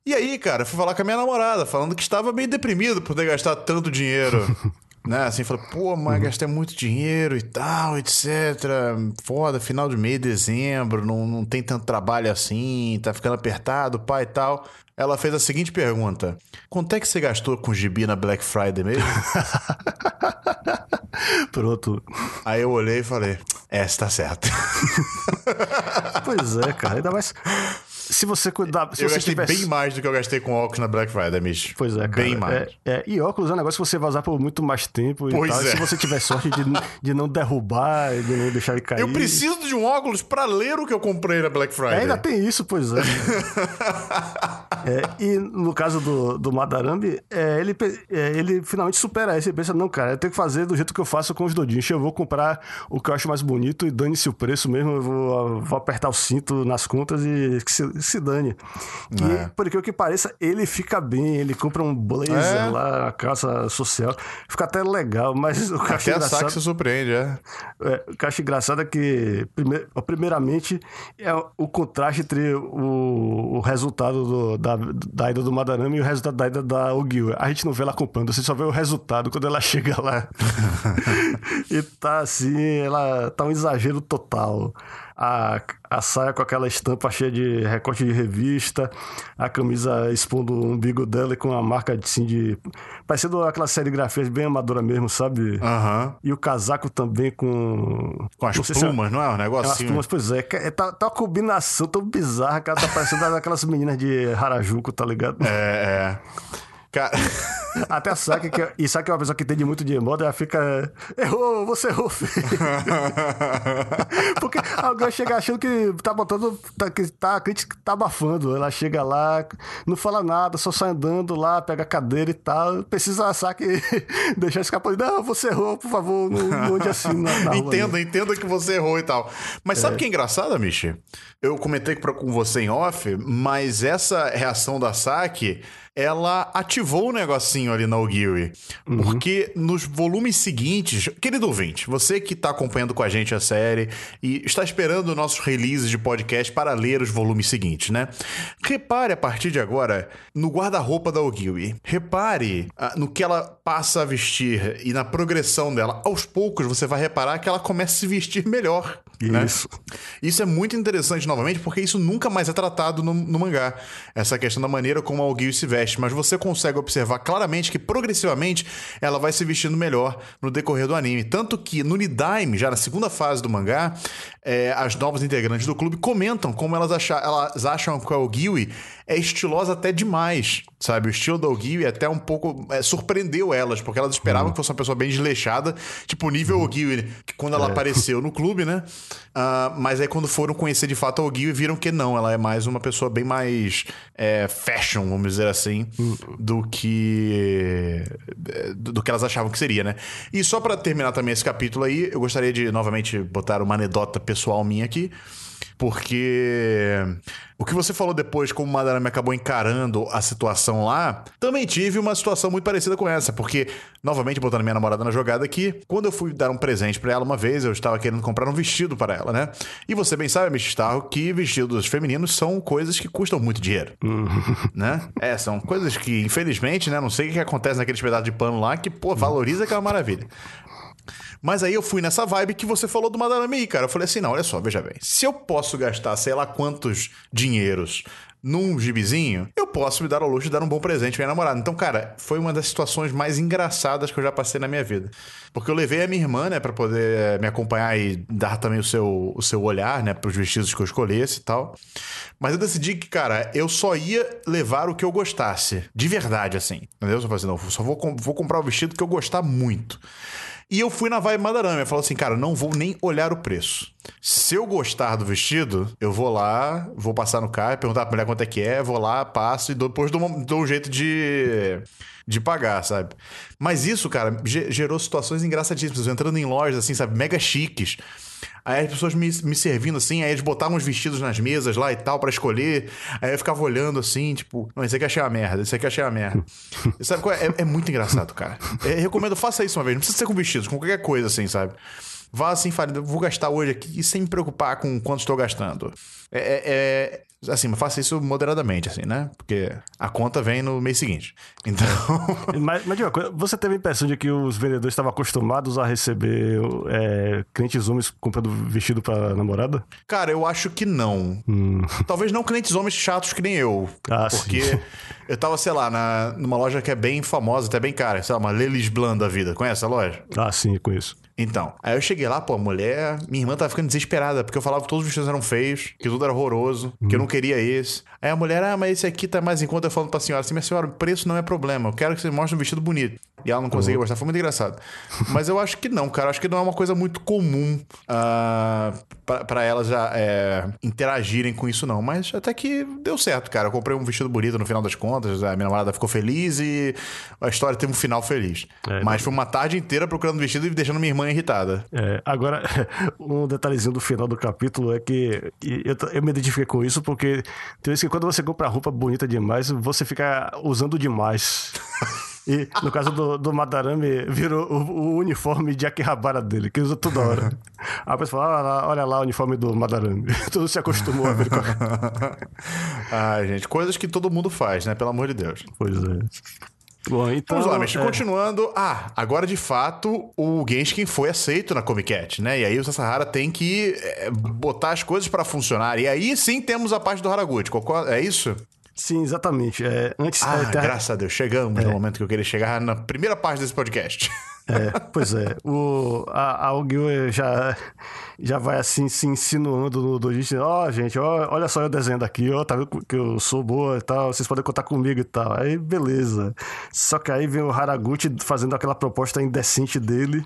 E aí, cara, fui falar com a minha namorada, falando que estava meio deprimido por ter gastado tanto dinheiro. né? Assim, falei, pô, mas uhum. gastei muito dinheiro e tal, etc. Foda, final de mês, dezembro, não, não tem tanto trabalho assim, tá ficando apertado, pai e tal. Ela fez a seguinte pergunta: Quanto é que você gastou com gibi na Black Friday mesmo? Pronto. Aí eu olhei e falei: É, você tá certo. pois é, cara. Ainda mais se você cuidar. Se eu você gastei tivesse... bem mais do que eu gastei com óculos na Black Friday, Mish. Pois é, cara. Bem mais. É, é, e óculos é um negócio que você vai usar por muito mais tempo. Pois e tal. É. E se você tiver sorte de, de não derrubar, de não deixar ele cair. Eu preciso de um óculos para ler o que eu comprei na Black Friday. É, ainda tem isso, pois é. é e no caso do, do Madarambi, é, ele, é, ele finalmente supera isso. Ele pensa, não, cara, eu tenho que fazer do jeito que eu faço com os Dodinhos. Eu vou comprar o que eu acho mais bonito e dane-se o preço mesmo. Eu vou, vou apertar o cinto nas contas e que se, se dane. E, é. por que o que pareça, ele fica bem, ele compra um blazer é. lá, a calça social, fica até legal, mas o que até engraçado... se surpreende, é. é. O que eu acho engraçado é que, primeir, primeiramente, é o contraste entre o, o resultado do, da, da ida do Madarame e o resultado da ida da Ogiwa. A gente não vê ela comprando, você só vê o resultado quando ela chega lá. e tá assim, ela tá um exagero total a, a saia com aquela estampa cheia de recorte de revista, a camisa expondo o umbigo dela e com a marca assim, de. parecendo aquela serigrafia bem amadora mesmo, sabe? Uhum. E o casaco também com. Com as plumas, se... não é? Um negócio As plumas, pois é. é tá, tá uma combinação tão bizarra que ela tá parecendo aquelas meninas de Harajuku, tá ligado? É, é. Cara. Até a Saki, que, e Saki é uma pessoa que entende muito de moda, ela fica. Errou, você errou, filho. Porque alguém chega achando que tá botando. Tá, que tá, a crítica tá abafando. Ela chega lá, não fala nada, só sai andando lá, pega a cadeira e tal. Precisa a Saki deixar escapar. Não, você errou, por favor, não, não ande assim na, na Entenda, entenda que você errou e tal. Mas sabe o é. que é engraçado, Michi? Eu comentei com você em off, mas essa reação da Saki ela ativou o um negocinho ali na Ogiri. Uhum. Porque nos volumes seguintes, querido ouvinte, você que está acompanhando com a gente a série e está esperando nossos releases de podcast para ler os volumes seguintes, né? Repare a partir de agora no guarda-roupa da Ogiri. Repare ah, no que ela passa a vestir e na progressão dela. Aos poucos você vai reparar que ela começa a se vestir melhor. Né? Isso. Né? Isso é muito interessante novamente, porque isso nunca mais é tratado no, no mangá. Essa questão da maneira como a Ogiri se veste mas você consegue observar claramente que progressivamente ela vai se vestindo melhor no decorrer do anime. Tanto que no Nidaime, já na segunda fase do mangá, é, as novas integrantes do clube comentam como elas, acham, elas acham que a Ogiwi é estilosa até demais, sabe? O estilo da Ogiwi até um pouco é, surpreendeu elas, porque elas esperavam uhum. que fosse uma pessoa bem desleixada, tipo nível uhum. Ogiwi, que quando ela é. apareceu no clube, né? Uh, mas aí quando foram conhecer de fato a Ogiwi, viram que não, ela é mais uma pessoa bem mais é, fashion, vamos dizer assim, uhum. do que do que elas achavam que seria, né? E só para terminar também esse capítulo aí, eu gostaria de novamente botar uma anedota pessoal minha aqui. Porque o que você falou depois, como o Madarame acabou encarando a situação lá, também tive uma situação muito parecida com essa. Porque, novamente, botando minha namorada na jogada aqui, quando eu fui dar um presente para ela uma vez, eu estava querendo comprar um vestido para ela, né? E você bem sabe, Mistarro, que vestidos femininos são coisas que custam muito dinheiro. né? É, são coisas que, infelizmente, né? Não sei o que acontece naqueles pedaços de pano lá que, pô, valoriza aquela maravilha. Mas aí eu fui nessa vibe que você falou do Madame aí, cara. Eu falei assim: não, olha só, veja bem. Se eu posso gastar sei lá quantos dinheiros num gibizinho, eu posso me dar ao luxo de dar um bom presente pra minha namorada. Então, cara, foi uma das situações mais engraçadas que eu já passei na minha vida. Porque eu levei a minha irmã, né, pra poder me acompanhar e dar também o seu, o seu olhar, né, pros vestidos que eu escolhesse e tal. Mas eu decidi que, cara, eu só ia levar o que eu gostasse. De verdade, assim. Entendeu? Eu falei assim, não, só vou, vou comprar o vestido que eu gostar muito. E eu fui na Vibe Madarame. Eu falei assim, cara, não vou nem olhar o preço. Se eu gostar do vestido, eu vou lá, vou passar no carro, perguntar pra mulher quanto é que é, vou lá, passo e depois dou, dou um jeito de, de pagar, sabe? Mas isso, cara, gerou situações engraçadíssimas. Eu entrando em lojas, assim, sabe, mega chiques. Aí as pessoas me, me servindo assim, aí eles botavam os vestidos nas mesas lá e tal para escolher. Aí eu ficava olhando assim, tipo, não, esse aqui achei uma merda, esse aqui achei uma merda. E sabe qual é? é? é muito engraçado, cara. É, recomendo, faça isso uma vez. Não precisa ser com vestidos, com qualquer coisa assim, sabe? Vá assim, fale, vou gastar hoje aqui sem me preocupar com quanto estou gastando. É, é, é Assim, mas faça isso moderadamente, assim, né? Porque a conta vem no mês seguinte. Então. mas, mas coisa, você teve a impressão de que os vendedores estavam acostumados a receber é, clientes homens comprando vestido para namorada? Cara, eu acho que não. Hum. Talvez não clientes homens chatos que nem eu. Ah, porque sim. eu tava, sei lá, na, numa loja que é bem famosa, até bem cara, sei lá, uma Lelis Blanc da vida. Conhece a loja? Ah, sim, conheço. Então, aí eu cheguei lá, pô, a mulher, minha irmã tava ficando desesperada, porque eu falava que todos os vestidos eram feios, que tudo era horroroso, que eu não queria esse. Aí a mulher, ah, mas esse aqui tá mais em conta. Eu falo pra senhora assim, minha senhora, o preço não é problema, eu quero que você mostre um vestido bonito. E ela não conseguia uhum. gostar, foi muito engraçado. Mas eu acho que não, cara, eu acho que não é uma coisa muito comum uh, para elas já é, interagirem com isso, não. Mas até que deu certo, cara. Eu comprei um vestido bonito no final das contas, a minha namorada ficou feliz e a história teve um final feliz. É, mas foi uma tarde inteira procurando vestido e deixando minha irmã irritada. É, agora, um detalhezinho do final do capítulo é que eu, eu me identifiquei com isso porque tem vezes que quando você compra roupa bonita demais, você fica usando demais. E no caso do, do Madarame, virou o, o, uniforme de Akihabara dele, que usa toda hora. Aí a pessoa fala: olha lá, olha lá o uniforme do Madarame. Todo se acostumou a ver com Ai, gente, coisas que todo mundo faz, né? Pelo amor de Deus. Pois é. Bom, então, Vamos lá, mas é... continuando. Ah, agora de fato o Genshin foi aceito na Comic Cat, né? E aí o Sasahara tem que é, botar as coisas para funcionar. E aí sim temos a parte do Haraguchi. É isso? Sim, exatamente. É, antes, ah, é, graças a Deus, chegamos é. no momento que eu queria chegar na primeira parte desse podcast. É, pois é. O, a, a já já vai assim se insinuando no dojinshi, ó, oh, gente, ó, olha só eu desenhando aqui, ó, tá vendo que eu sou boa e tal, vocês podem contar comigo e tal. Aí, beleza. Só que aí vem o Haraguchi fazendo aquela proposta indecente dele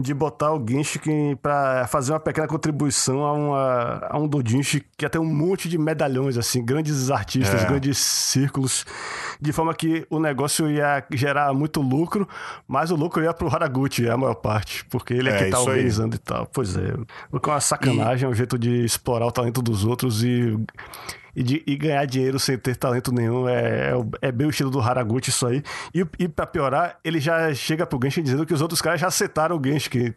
de botar o Genshin pra fazer uma pequena contribuição a, uma, a um dojinshi que ia ter um monte de medalhões, assim, grandes artistas, é. grandes círculos, de forma que o negócio ia gerar muito lucro, mas o lucro ia pro Haraguchi, a maior parte, porque ele é, é que tá organizando aí. e tal. Pois é. O que é uma sacanagem, e... é um jeito de explorar o talento dos outros e e, de, e ganhar dinheiro sem ter talento nenhum. É, é, é, bem o estilo do Haraguchi isso aí. E, e pra piorar, ele já chega pro Genshin dizendo que os outros caras já aceitaram o Genshin.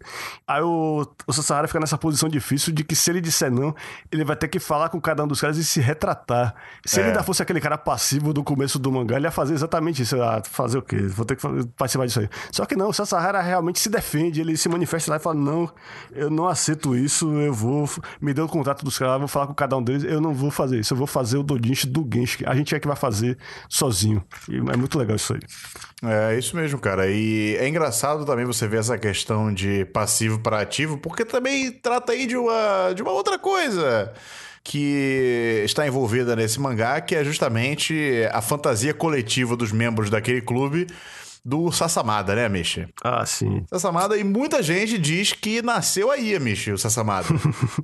Aí o, o Sasahara fica nessa posição difícil de que se ele disser não, ele vai ter que falar com cada um dos caras e se retratar. Se é. ele ainda fosse aquele cara passivo do começo do mangá, ele ia fazer exatamente isso. Ah, fazer o quê? Vou ter que participar disso aí. Só que não, o Sasahara realmente se defende, ele se manifesta lá e fala: não, eu não aceito isso, eu vou. Me dê o contato dos caras, vou falar com cada um deles, eu não vou fazer isso, eu vou vou fazer o Dodinch do Genshin. A gente é que vai fazer sozinho. E é muito legal isso aí. É isso mesmo, cara. E é engraçado também você ver essa questão de passivo para ativo, porque também trata aí de uma, de uma outra coisa que está envolvida nesse mangá, que é justamente a fantasia coletiva dos membros daquele clube do Sassamada, né, Michi? Ah, sim. Sassamada, e muita gente diz que nasceu aí, Michi, o Sassamada.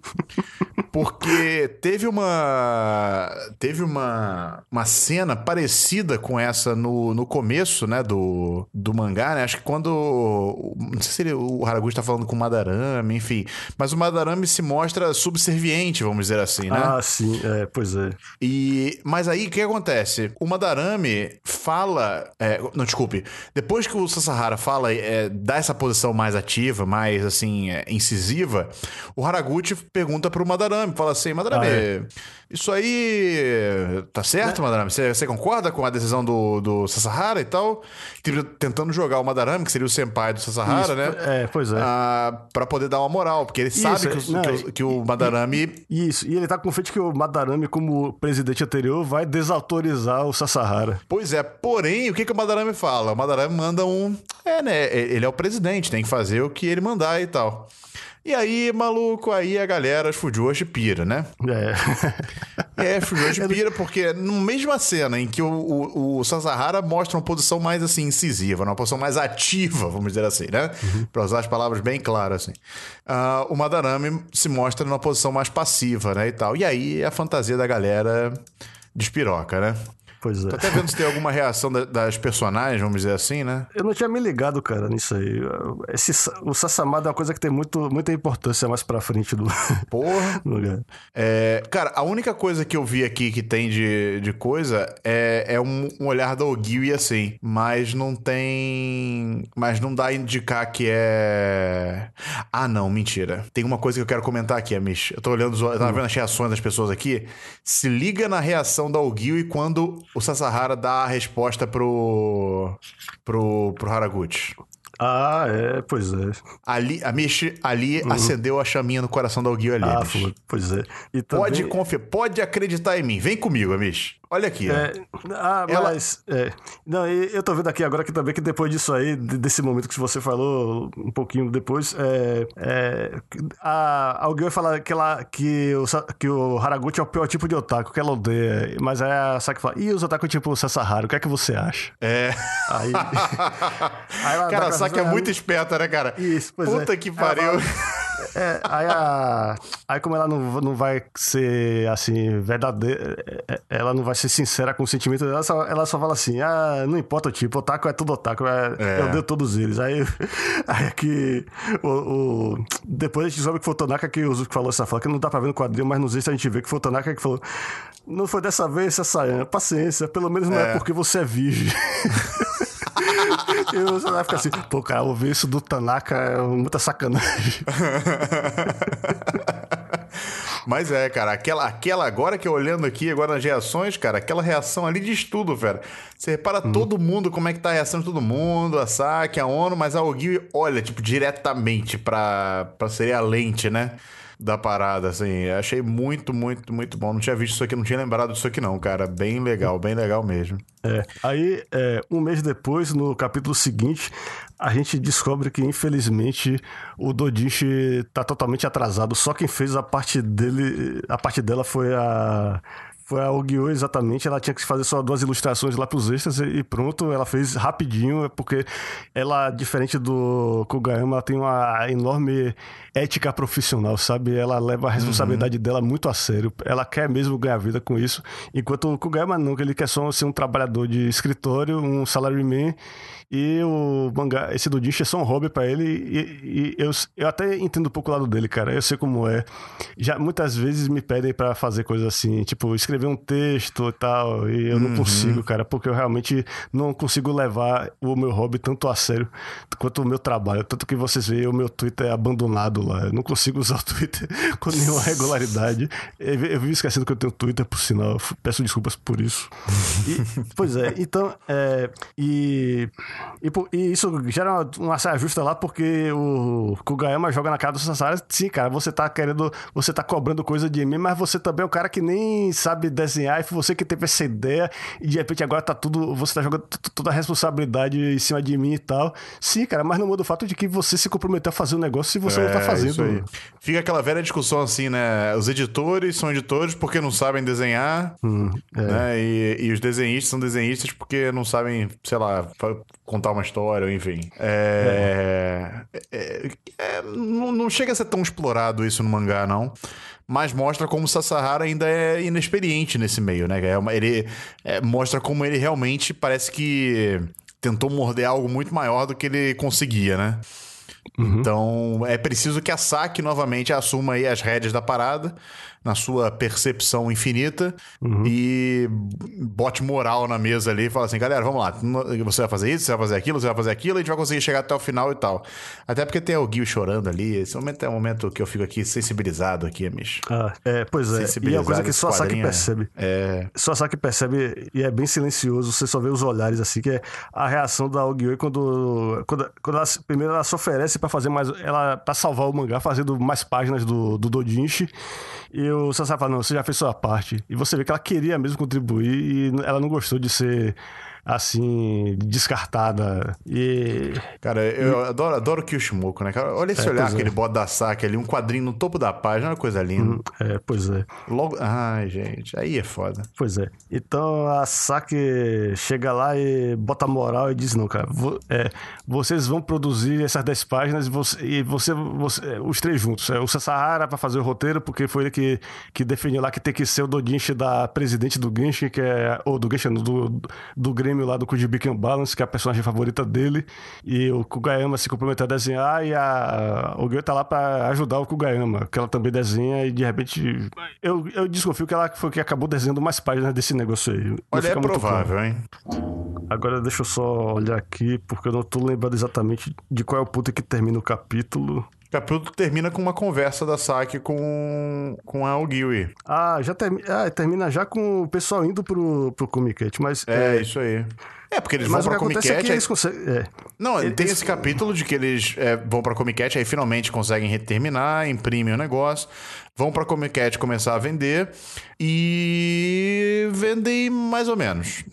Porque teve uma. Teve uma, uma cena parecida com essa no, no começo, né, do, do mangá, né? Acho que quando. Não sei se ele, o Haraguchi está falando com o Madarame, enfim. Mas o Madarame se mostra subserviente, vamos dizer assim, né? Ah, sim, é, pois é. E, mas aí, o que acontece? O Madarame fala. É, não, desculpe. Depois que o Sasahara fala, é, dá essa posição mais ativa, mais assim, é, incisiva, o Haraguchi pergunta pro Madarame, fala assim, Madarame, ah, é. isso aí tá certo, é. Madarame? Você, concorda com a decisão do, do Sasahara e tal? Tentando jogar o Madarame, que seria o senpai do Sasahara, isso, né? É, pois é. Ah, pra poder dar uma moral, porque ele isso, sabe que, não, que, o, que o Madarame... Isso, e ele tá confiante que o Madarame, como presidente anterior, vai desautorizar o Sasahara. Pois é, porém, o que, que o Madarame fala? O Madarame manda um. É, né? Ele é o presidente, tem que fazer o que ele mandar e tal. E aí, maluco, aí a galera, os Fujoshi pira, né? É. é, Fujoshi pira porque na mesma cena em que o, o, o Sasahara mostra uma posição mais, assim, incisiva, uma posição mais ativa, vamos dizer assim, né? Uhum. Pra usar as palavras bem claras, assim. Uh, o Madarame se mostra numa posição mais passiva, né, e tal. E aí a fantasia da galera despiroca, né? Pois é. Tô até vendo se tem alguma reação das personagens, vamos dizer assim, né? Eu não tinha me ligado, cara, nisso aí. Esse, o Sassamada é uma coisa que tem muito, muita importância mais pra frente do. Porra! lugar. É, cara, a única coisa que eu vi aqui que tem de, de coisa é, é um, um olhar da Ogiwi assim. Mas não tem. Mas não dá a indicar que é. Ah, não, mentira. Tem uma coisa que eu quero comentar aqui, Amish. Eu tô olhando, eu tava vendo as reações das pessoas aqui. Se liga na reação da Ogiwi quando o Sasahara dá a resposta pro, pro, pro Haraguchi. Ah, é, pois é. Ali, a Michi ali uhum. acendeu a chaminha no coração da Alguio ali. Ah, pois é. Também... Pode confiar, pode acreditar em mim. Vem comigo, Amish. Olha aqui. É, ah, Ela... mas. É, não, eu tô vendo aqui agora que também que depois disso aí, desse momento que você falou, um pouquinho depois, é, é, a, alguém vai falar que, ela, que, o, que o Haraguchi é o pior tipo de otaku, que ela odeia. Mas aí a Saki fala, e os otaku tipo Sasahara, o que é que você acha? É. Aí. aí cara, a Saki é muito esperta, né, cara? Isso, pois Puta é. que pariu. É, aí, a, aí como ela não, não vai ser assim, verdadeira, é, é, ela não vai ser sincera com o sentimento dela, ela só, ela só fala assim: ah, não importa o tipo, otaku é tudo otaku, é, é. eu odeio todos eles. Aí, aí aqui, o, o, depois a gente soube que foi o Tonaka que, que falou essa fala, que não dá pra ver no quadrinho, mas nos extras a gente vê que foi o Tonaka que falou: não foi dessa vez, essa paciência, pelo menos não é, é porque você é virgem. e você vai ficar assim, pô, cara, ouvir isso do Tanaka é muita sacanagem. Mas é, cara, aquela, aquela agora que eu olhando aqui, agora nas reações, cara, aquela reação ali de estudo, velho. Você repara hum. todo mundo, como é que tá a reação de todo mundo, a SAC, a ONU, mas a Ogui olha, tipo, diretamente pra, pra ser a lente, né? Da parada, assim. Achei muito, muito, muito bom. Não tinha visto isso aqui, não tinha lembrado disso aqui, não, cara. Bem legal, bem legal mesmo. É. Aí, é, um mês depois, no capítulo seguinte, a gente descobre que, infelizmente, o Dodichi tá totalmente atrasado. Só quem fez a parte dele, a parte dela foi a a Ogyo exatamente, ela tinha que fazer só duas ilustrações lá pros extras e pronto, ela fez rapidinho, porque ela, diferente do Kugayama, ela tem uma enorme ética profissional, sabe? Ela leva a responsabilidade uhum. dela muito a sério, ela quer mesmo ganhar vida com isso, enquanto o Kugayama não, que ele quer só ser um trabalhador de escritório, um salaryman e o mangá, esse do Dish é só um hobby para ele. E, e, eu, eu até entendo um pouco o lado dele, cara. Eu sei como é. Já muitas vezes me pedem para fazer coisas assim, tipo, escrever um texto e tal. E eu não uhum. consigo, cara, porque eu realmente não consigo levar o meu hobby tanto a sério quanto o meu trabalho. Tanto que vocês veem o meu Twitter é abandonado lá. Eu não consigo usar o Twitter com nenhuma regularidade. Eu, eu vivo esquecendo que eu tenho Twitter, por sinal. Peço desculpas por isso. E, pois é, então. É, e. E, e, isso gera uma saia justa lá porque o Kugayama joga na cara do Sasara. Sim, cara, você tá querendo. Você tá cobrando coisa de mim, mas você também é um cara que nem sabe sabe desenhar e foi você que teve essa ideia e de repente agora tá tudo, você tá jogando toda a responsabilidade em cima de mim e tal. Sim, cara, mas não muda o fato de que você se comprometeu a fazer um negócio se você é, não tá é, fazendo. Fica aquela velha discussão assim, né? Os editores são editores porque não sabem desenhar, hum, é. né? E, e, os desenhistas são desenhistas porque não sabem, sei lá, contar uma história, enfim. É, é. é não, não chega a ser tão explorado isso no mangá, não mas mostra como o ainda é inexperiente nesse meio, né? É ele é, mostra como ele realmente parece que tentou morder algo muito maior do que ele conseguia, né? Uhum. Então é preciso que a Saki novamente assuma aí as rédeas da parada na sua percepção infinita uhum. e bote moral na mesa ali e fala assim, galera, vamos lá, você vai fazer isso, você vai fazer aquilo, você vai fazer aquilo, a gente vai conseguir chegar até o final e tal. Até porque tem o Gil chorando ali, esse momento é um momento que eu fico aqui sensibilizado aqui, Amish. Ah, é, pois é. E é uma coisa que só a Saki percebe. É... Só a Saki percebe e é bem silencioso, você só vê os olhares assim, que é a reação da Ogioi quando, quando, quando ela, primeiro ela se oferece para fazer mais, ela para salvar o mangá fazendo mais páginas do, do Dojinshi e o Sansai fala, não, você já fez sua parte. E você vê que ela queria mesmo contribuir e ela não gostou de ser assim, descartada. E. Cara, eu e... adoro, adoro o Kyoshimoku, né, cara? Olha esse é, olhar que é. ele bota da saque ali, um quadrinho no topo da página, uma coisa linda. Hum, é, pois é. Logo. Ai, gente, aí é foda. Pois é. Então a Saki chega lá e bota moral e diz: não, cara, vo, é, vocês vão produzir essas 10 páginas e você, e você, você os três juntos. É, o Sasahara para fazer o roteiro, porque foi ele que, que definiu lá que tem que ser o Dodinshi da presidente do Genshin, que é. Ou do Genshin, do, do Grêmio lá do Kujibiken Balance, que é a personagem favorita dele. E o Kugayama se comprometeu a desenhar e a o Gyo tá lá pra ajudar o Kugayama, que ela também desenha e de repente. Eu, eu desconfio que ela foi que acabou desenhando mais páginas desse negócio aí. Olha, é provável, hein? Agora deixa eu só olhar aqui, porque eu não tô lembrando exatamente de qual é o ponto que termina o capítulo. Capítulo termina com uma conversa da Saki com, com a Ogiwi. Ah, já termi ah, termina já com o pessoal indo pro, pro Comiquete, mas... É, é, isso aí. É, porque eles mas vão pra Comic Cat. É conseguem... é. Não, eles... tem esse capítulo de que eles é, vão pra Comic Cat, aí finalmente conseguem terminar, imprimem o negócio, vão pra Comic Cat começar a vender e vendem mais ou menos.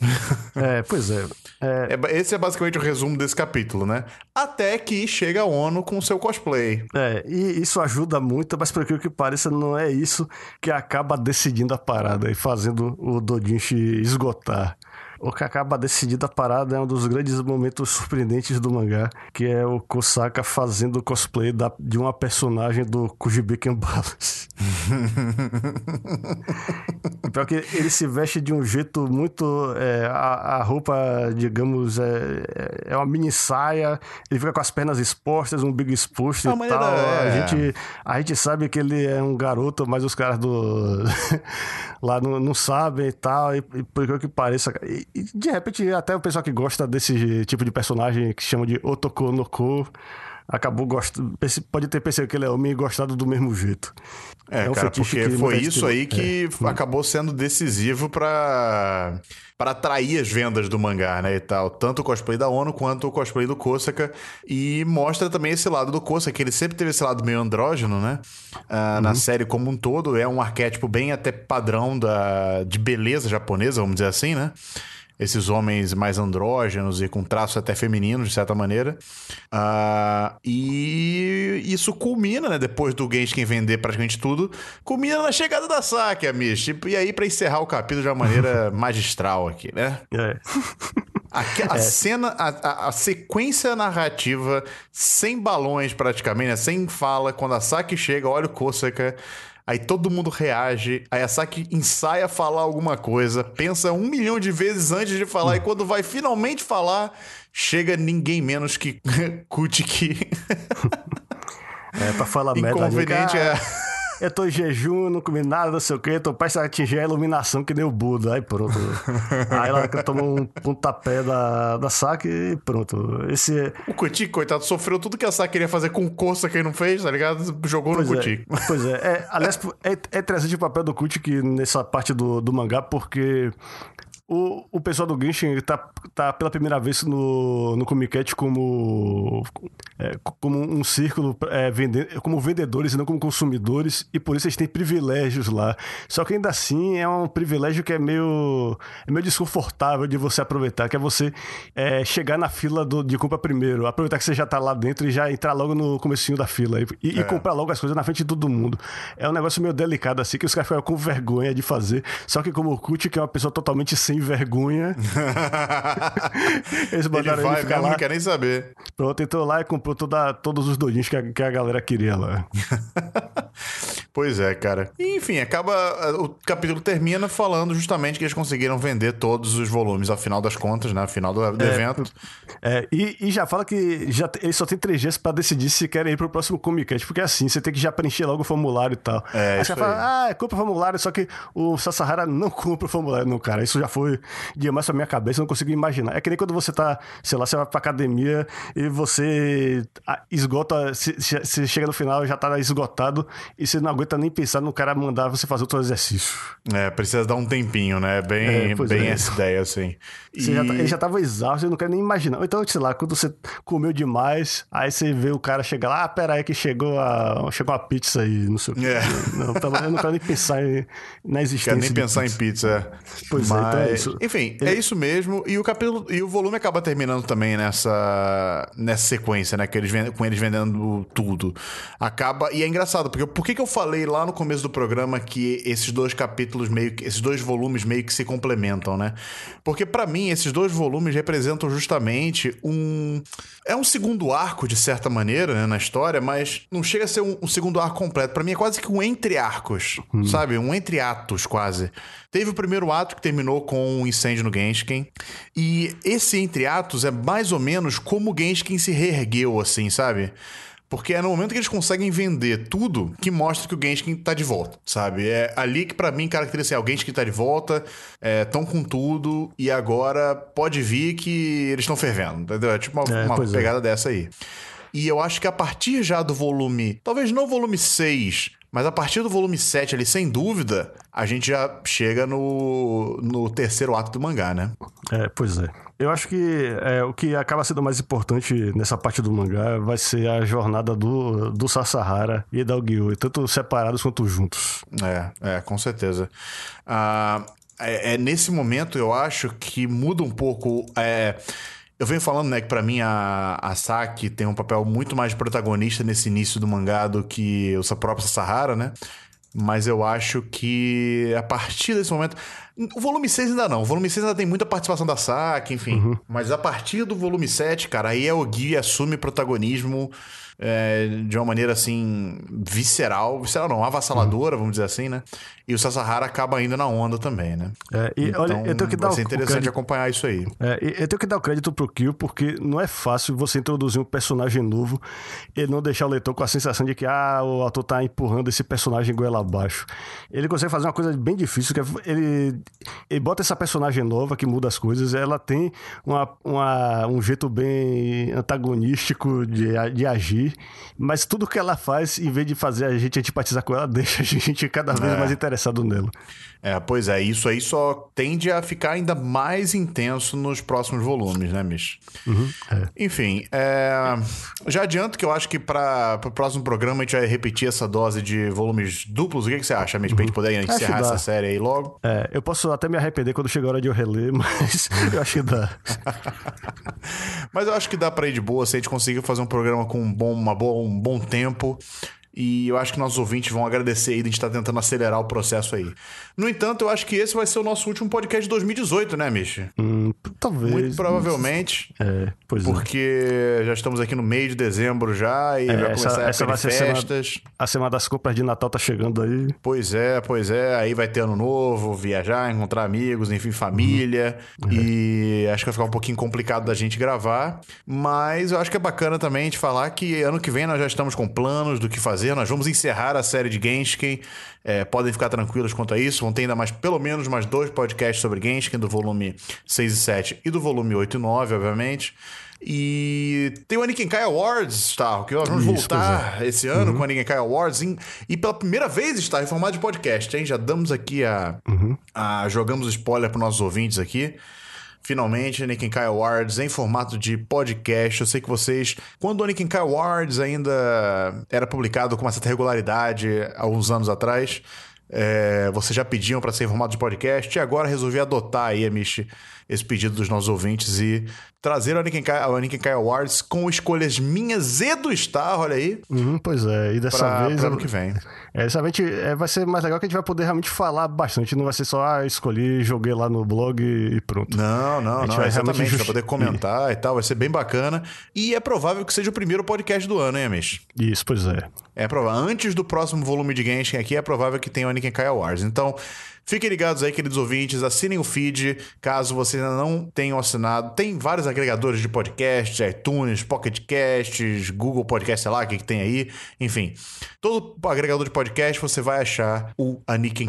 É, pois é. é. é. Esse é basicamente o resumo desse capítulo, né? Até que chega a ONU com o seu cosplay. É, e isso ajuda muito, mas por que pareça, não é isso que acaba decidindo a parada e fazendo o Dodinchi esgotar. O que acaba decidido a parada é um dos grandes momentos surpreendentes do mangá, que é o Kosaka fazendo cosplay da, de uma personagem do Kujibiken Balance. Pior que ele se veste de um jeito muito. É, a, a, roupa, digamos, é, é uma mini saia, ele fica com as pernas expostas, um big exposto e tal. É... A, gente, a gente sabe que ele é um garoto, mas os caras do. lá não, não sabem e tal, e, e por que pareça. E, de repente, até o pessoal que gosta desse tipo de personagem que chama de Otoko no Ko acabou gostando. Pode ter percebido que ele é homem e gostado do mesmo jeito. É, é um cara, porque foi isso aí que é. acabou sendo decisivo para para atrair as vendas do mangá, né, e tal. Tanto o cosplay da ONU quanto o cosplay do Kosaka. E mostra também esse lado do Kosaka, que ele sempre teve esse lado meio andrógeno, né? Uh, uhum. Na série como um todo. É um arquétipo bem até padrão da, de beleza japonesa, vamos dizer assim, né? Esses homens mais andrógenos e com traços até femininos, de certa maneira. Uh, e isso culmina, né? Depois do Genshin vender praticamente tudo, culmina na chegada da Saki, Amish. Tipo, e aí, para encerrar o capítulo de uma maneira magistral aqui, né? É. A, a é. cena, a, a, sequência narrativa sem balões praticamente, né? sem fala, quando a Saki chega, olha o Kosaka Aí todo mundo reage, aí a Saki ensaia falar alguma coisa, pensa um milhão de vezes antes de falar, e quando vai finalmente falar, chega ninguém menos que Kutiki. é, pra falar merda. Inconveniente é eu tô em jejum, não comi nada, não sei o quê, tô prestes a atingir a iluminação que nem o Buda. Aí pronto. aí ela tomou um pontapé da, da Saki e pronto. Esse é... O Kutico, coitado, sofreu tudo que a Saki queria fazer com coça que ele não fez, tá ligado? Jogou pois no é, Pois é. é aliás, é, é interessante o papel do Kutico nessa parte do, do mangá, porque o, o pessoal do Genshin tá, tá pela primeira vez no, no Comic Cat como, é, como um círculo é, vende, como vendedores e não como consumidores, e por isso eles têm privilégios lá. Só que ainda assim é um privilégio que é meio, é meio desconfortável de você aproveitar, que é você é, chegar na fila do, de compra primeiro, aproveitar que você já tá lá dentro e já entrar logo no comecinho da fila e, e é. comprar logo as coisas na frente de todo mundo. É um negócio meio delicado assim, que os caras ficam com vergonha de fazer. Só que como o Kut, que é uma pessoa totalmente sem vergonha, eles botaram ele, vai, ele ficar lá. não quer nem saber. Pronto, entrou lá e comprou toda, todos os doidinhos que a, que a galera queria lá. pois é, cara. E, enfim, acaba. O capítulo termina falando justamente que eles conseguiram vender todos os volumes, afinal das contas, né? Afinal do, do é, evento. É, e, e, já fala que já, ele só tem três dias pra decidir se querem ir pro próximo Comic Cat, porque é assim, você tem que já preencher logo o formulário e tal. É, aí você fala, ah, compra o formulário, só que o Sasahara não compra o formulário, não, cara. Isso já foi demais pra minha cabeça, eu não consigo imaginar. É que nem quando você tá, sei lá, você vai pra academia e você esgota, você chega no final já tá esgotado e você não aguenta nem pensar no cara mandar você fazer outro exercício. É, precisa dar um tempinho, né? Bem, é, bem é. essa ideia, assim. E... Já tá, ele já tava exausto, eu não quero nem imaginar. Então, sei lá, quando você comeu demais, aí você vê o cara chegar lá, ah, pera aí que chegou a, chegou a pizza aí, não sei o que. É. Não, eu não quero nem pensar na existência. Quero nem pensar pizza. em pizza. Pois Mas, é, então é isso. Enfim, ele... é isso mesmo. E o capítulo e o volume acaba terminando também nessa, nessa sequência, né? Que eles, com eles vendendo tudo. Acaba. E é engraçado, porque por que, que eu falei lá no começo do programa que esses dois capítulos meio que. Esses dois volumes meio que se complementam, né? Porque para mim, esses dois volumes representam justamente um. É um segundo arco, de certa maneira, né, na história, mas não chega a ser um, um segundo arco completo. Para mim é quase que um entre arcos, hum. sabe? Um entre atos, quase. Teve o primeiro ato que terminou com um incêndio no Genshin. E esse entre atos é mais ou menos como o Genshin se reergueu, assim, sabe? Porque é no momento que eles conseguem vender tudo que mostra que o Genshin tá de volta, sabe? É ali que para mim caracteriza assim, o Genshin tá de volta, estão é, com tudo e agora pode vir que eles estão fervendo, entendeu? É tipo uma, é, uma é. pegada é. dessa aí. E eu acho que a partir já do volume, talvez não volume 6, mas a partir do volume 7 ali, sem dúvida, a gente já chega no, no terceiro ato do mangá, né? É, pois é. Eu acho que é, o que acaba sendo mais importante nessa parte do mangá vai ser a jornada do, do Sasahara e da Ogyu, tanto separados quanto juntos. É, é, com certeza. Ah, é, é, nesse momento eu acho que muda um pouco. É, eu venho falando, né, que pra mim a, a Saki tem um papel muito mais protagonista nesse início do mangá do que o próprio Sahara, né? Mas eu acho que a partir desse momento. O volume 6 ainda não. O volume 6 ainda tem muita participação da Saki, enfim. Uhum. Mas a partir do volume 7, cara, aí é o Gui assume protagonismo é, de uma maneira assim, visceral, visceral não, avassaladora, vamos dizer assim, né? E o Sasahara acaba indo na onda também, né? É, e então, olha, eu tenho que dar vai ser interessante acompanhar isso aí. É, eu tenho que dar o crédito pro Kill, porque não é fácil você introduzir um personagem novo e não deixar o leitor com a sensação de que ah, o autor tá empurrando esse personagem goela abaixo. Ele consegue fazer uma coisa bem difícil, que é ele, ele bota essa personagem nova que muda as coisas, ela tem uma, uma um jeito bem antagonístico de, de agir mas tudo que ela faz, em vez de fazer a gente antipatizar com ela, deixa a gente cada vez é. mais interessado nela. É, pois é, isso aí só tende a ficar ainda mais intenso nos próximos volumes, né, Mish? Uhum, é. Enfim, é... já adianto que eu acho que para o próximo programa a gente vai repetir essa dose de volumes duplos. O que, que você acha, Mish, uhum. pra gente poder encerrar essa série aí logo? É, eu posso até me arrepender quando chegar a hora de eu reler, mas eu acho que dá. mas eu acho que dá pra ir de boa se a gente conseguir fazer um programa com um bom, uma boa, um bom tempo. E eu acho que nossos ouvintes vão agradecer aí de a gente estar tá tentando acelerar o processo aí. No entanto, eu acho que esse vai ser o nosso último podcast de 2018, né, Michi? Hum, talvez. Muito provavelmente. É, pois é. Porque já estamos aqui no meio de dezembro já e é, vai começar essa, a vai ser festas. A semana, a semana das compras de Natal tá chegando aí. Pois é, pois é. Aí vai ter ano novo, viajar, encontrar amigos, enfim, família. Uhum. E acho que vai ficar um pouquinho complicado da gente gravar. Mas eu acho que é bacana também a gente falar que ano que vem nós já estamos com planos do que fazer. Nós vamos encerrar a série de Genshin. É, podem ficar tranquilos quanto a isso. Vão ter ainda mais, pelo menos, mais dois podcasts sobre Genshin, do volume 6 e 7 e do volume 8 e 9, obviamente. E tem o Aniken Kai Awards, tá? Que nós vamos Isso, voltar é. esse ano uhum. com o Aniken Kai Awards. Em, e pela primeira vez está em formato de podcast, hein? Já damos aqui a. Uhum. a jogamos spoiler para nossos ouvintes aqui. Finalmente, Aniken Kai Awards em formato de podcast. Eu sei que vocês, quando o Aniken Kai Awards ainda era publicado com uma certa regularidade há uns anos atrás, é, vocês já pediam para ser em formato de podcast e agora resolvi adotar aí, Amish, esse pedido dos nossos ouvintes e trazer o Aniken Kai, o Aniken Kai Awards com escolhas minhas e do Star, olha aí. Uhum, pois é, e dessa pra, vez. Pra ano que vem. É, dessa vez é, vai ser mais legal que a gente vai poder realmente falar bastante. Não vai ser só, ah, escolhi, joguei lá no blog e pronto. Não, não, não. Vai exatamente. Just... Vai poder comentar e... e tal, vai ser bem bacana. E é provável que seja o primeiro podcast do ano, hein, Amish? Isso, pois é. É provável. Antes do próximo volume de Genshin aqui, é provável que tenha o Aniken Kai Awards. Então. Fiquem ligados aí, queridos ouvintes, assinem o feed, caso vocês ainda não tenham assinado. Tem vários agregadores de podcast, iTunes, Pocket Casts, Google Podcast, sei lá, o que, que tem aí. Enfim, todo agregador de podcast você vai achar o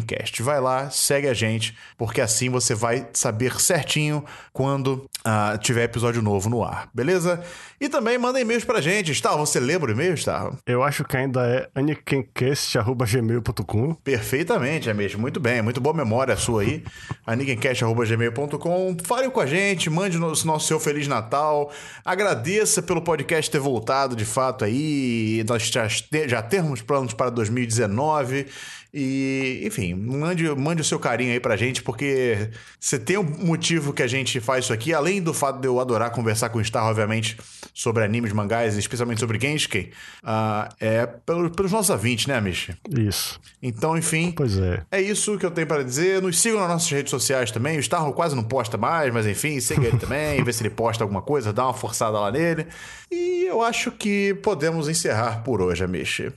Cast. Vai lá, segue a gente, porque assim você vai saber certinho quando uh, tiver episódio novo no ar, beleza? E também manda e-mails pra gente. Está, você lembra o e-mail, está? Eu acho que ainda é anikincast.gmail.com. Perfeitamente, é mesmo. Muito bem, muito boa memória sua aí. anikincast.gmail.com. Fale com a gente, mande o nosso seu Feliz Natal. Agradeça pelo podcast ter voltado de fato aí. Nós já, já termos planos para 2019. E, enfim, mande, mande o seu carinho aí pra gente, porque você tem um motivo que a gente faz isso aqui, além do fato de eu adorar conversar com o Star, obviamente, sobre animes, mangás, especialmente sobre Genshin, uh, é pelo, pelos nossos ouvintes, né, Mish? Isso. Então, enfim. Pois é. É isso que eu tenho para dizer. Nos sigam nas nossas redes sociais também. O Star quase não posta mais, mas enfim, siga ele também, vê se ele posta alguma coisa, dá uma forçada lá nele. E eu acho que podemos encerrar por hoje, Amish.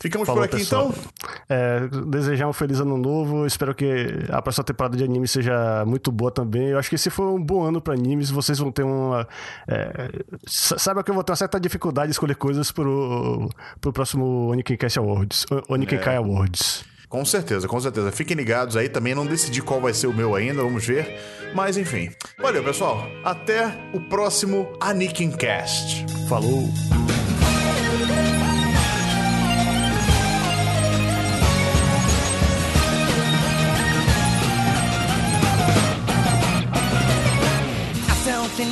Ficamos Falou, por aqui pessoal. então. É, desejar um feliz ano novo. Espero que a próxima temporada de anime seja muito boa também. Eu acho que se for um bom ano para animes, vocês vão ter uma. É, sabe que eu vou ter uma certa dificuldade de escolher coisas pro, pro próximo Oniken Cast Awards. Oniken Kai é. Awards. Com certeza, com certeza. Fiquem ligados aí também. Não decidi qual vai ser o meu ainda, vamos ver. Mas enfim. Valeu, pessoal. Até o próximo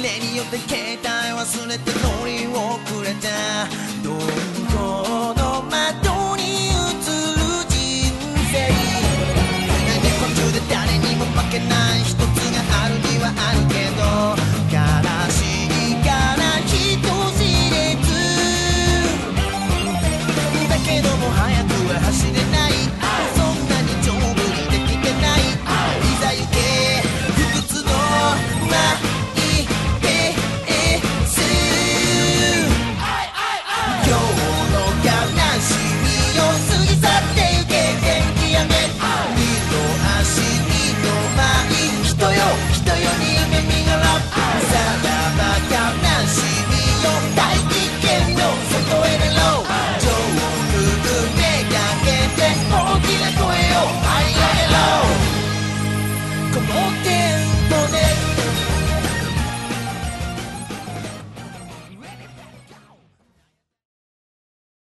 例によって携帯忘れて乗り遅れたどん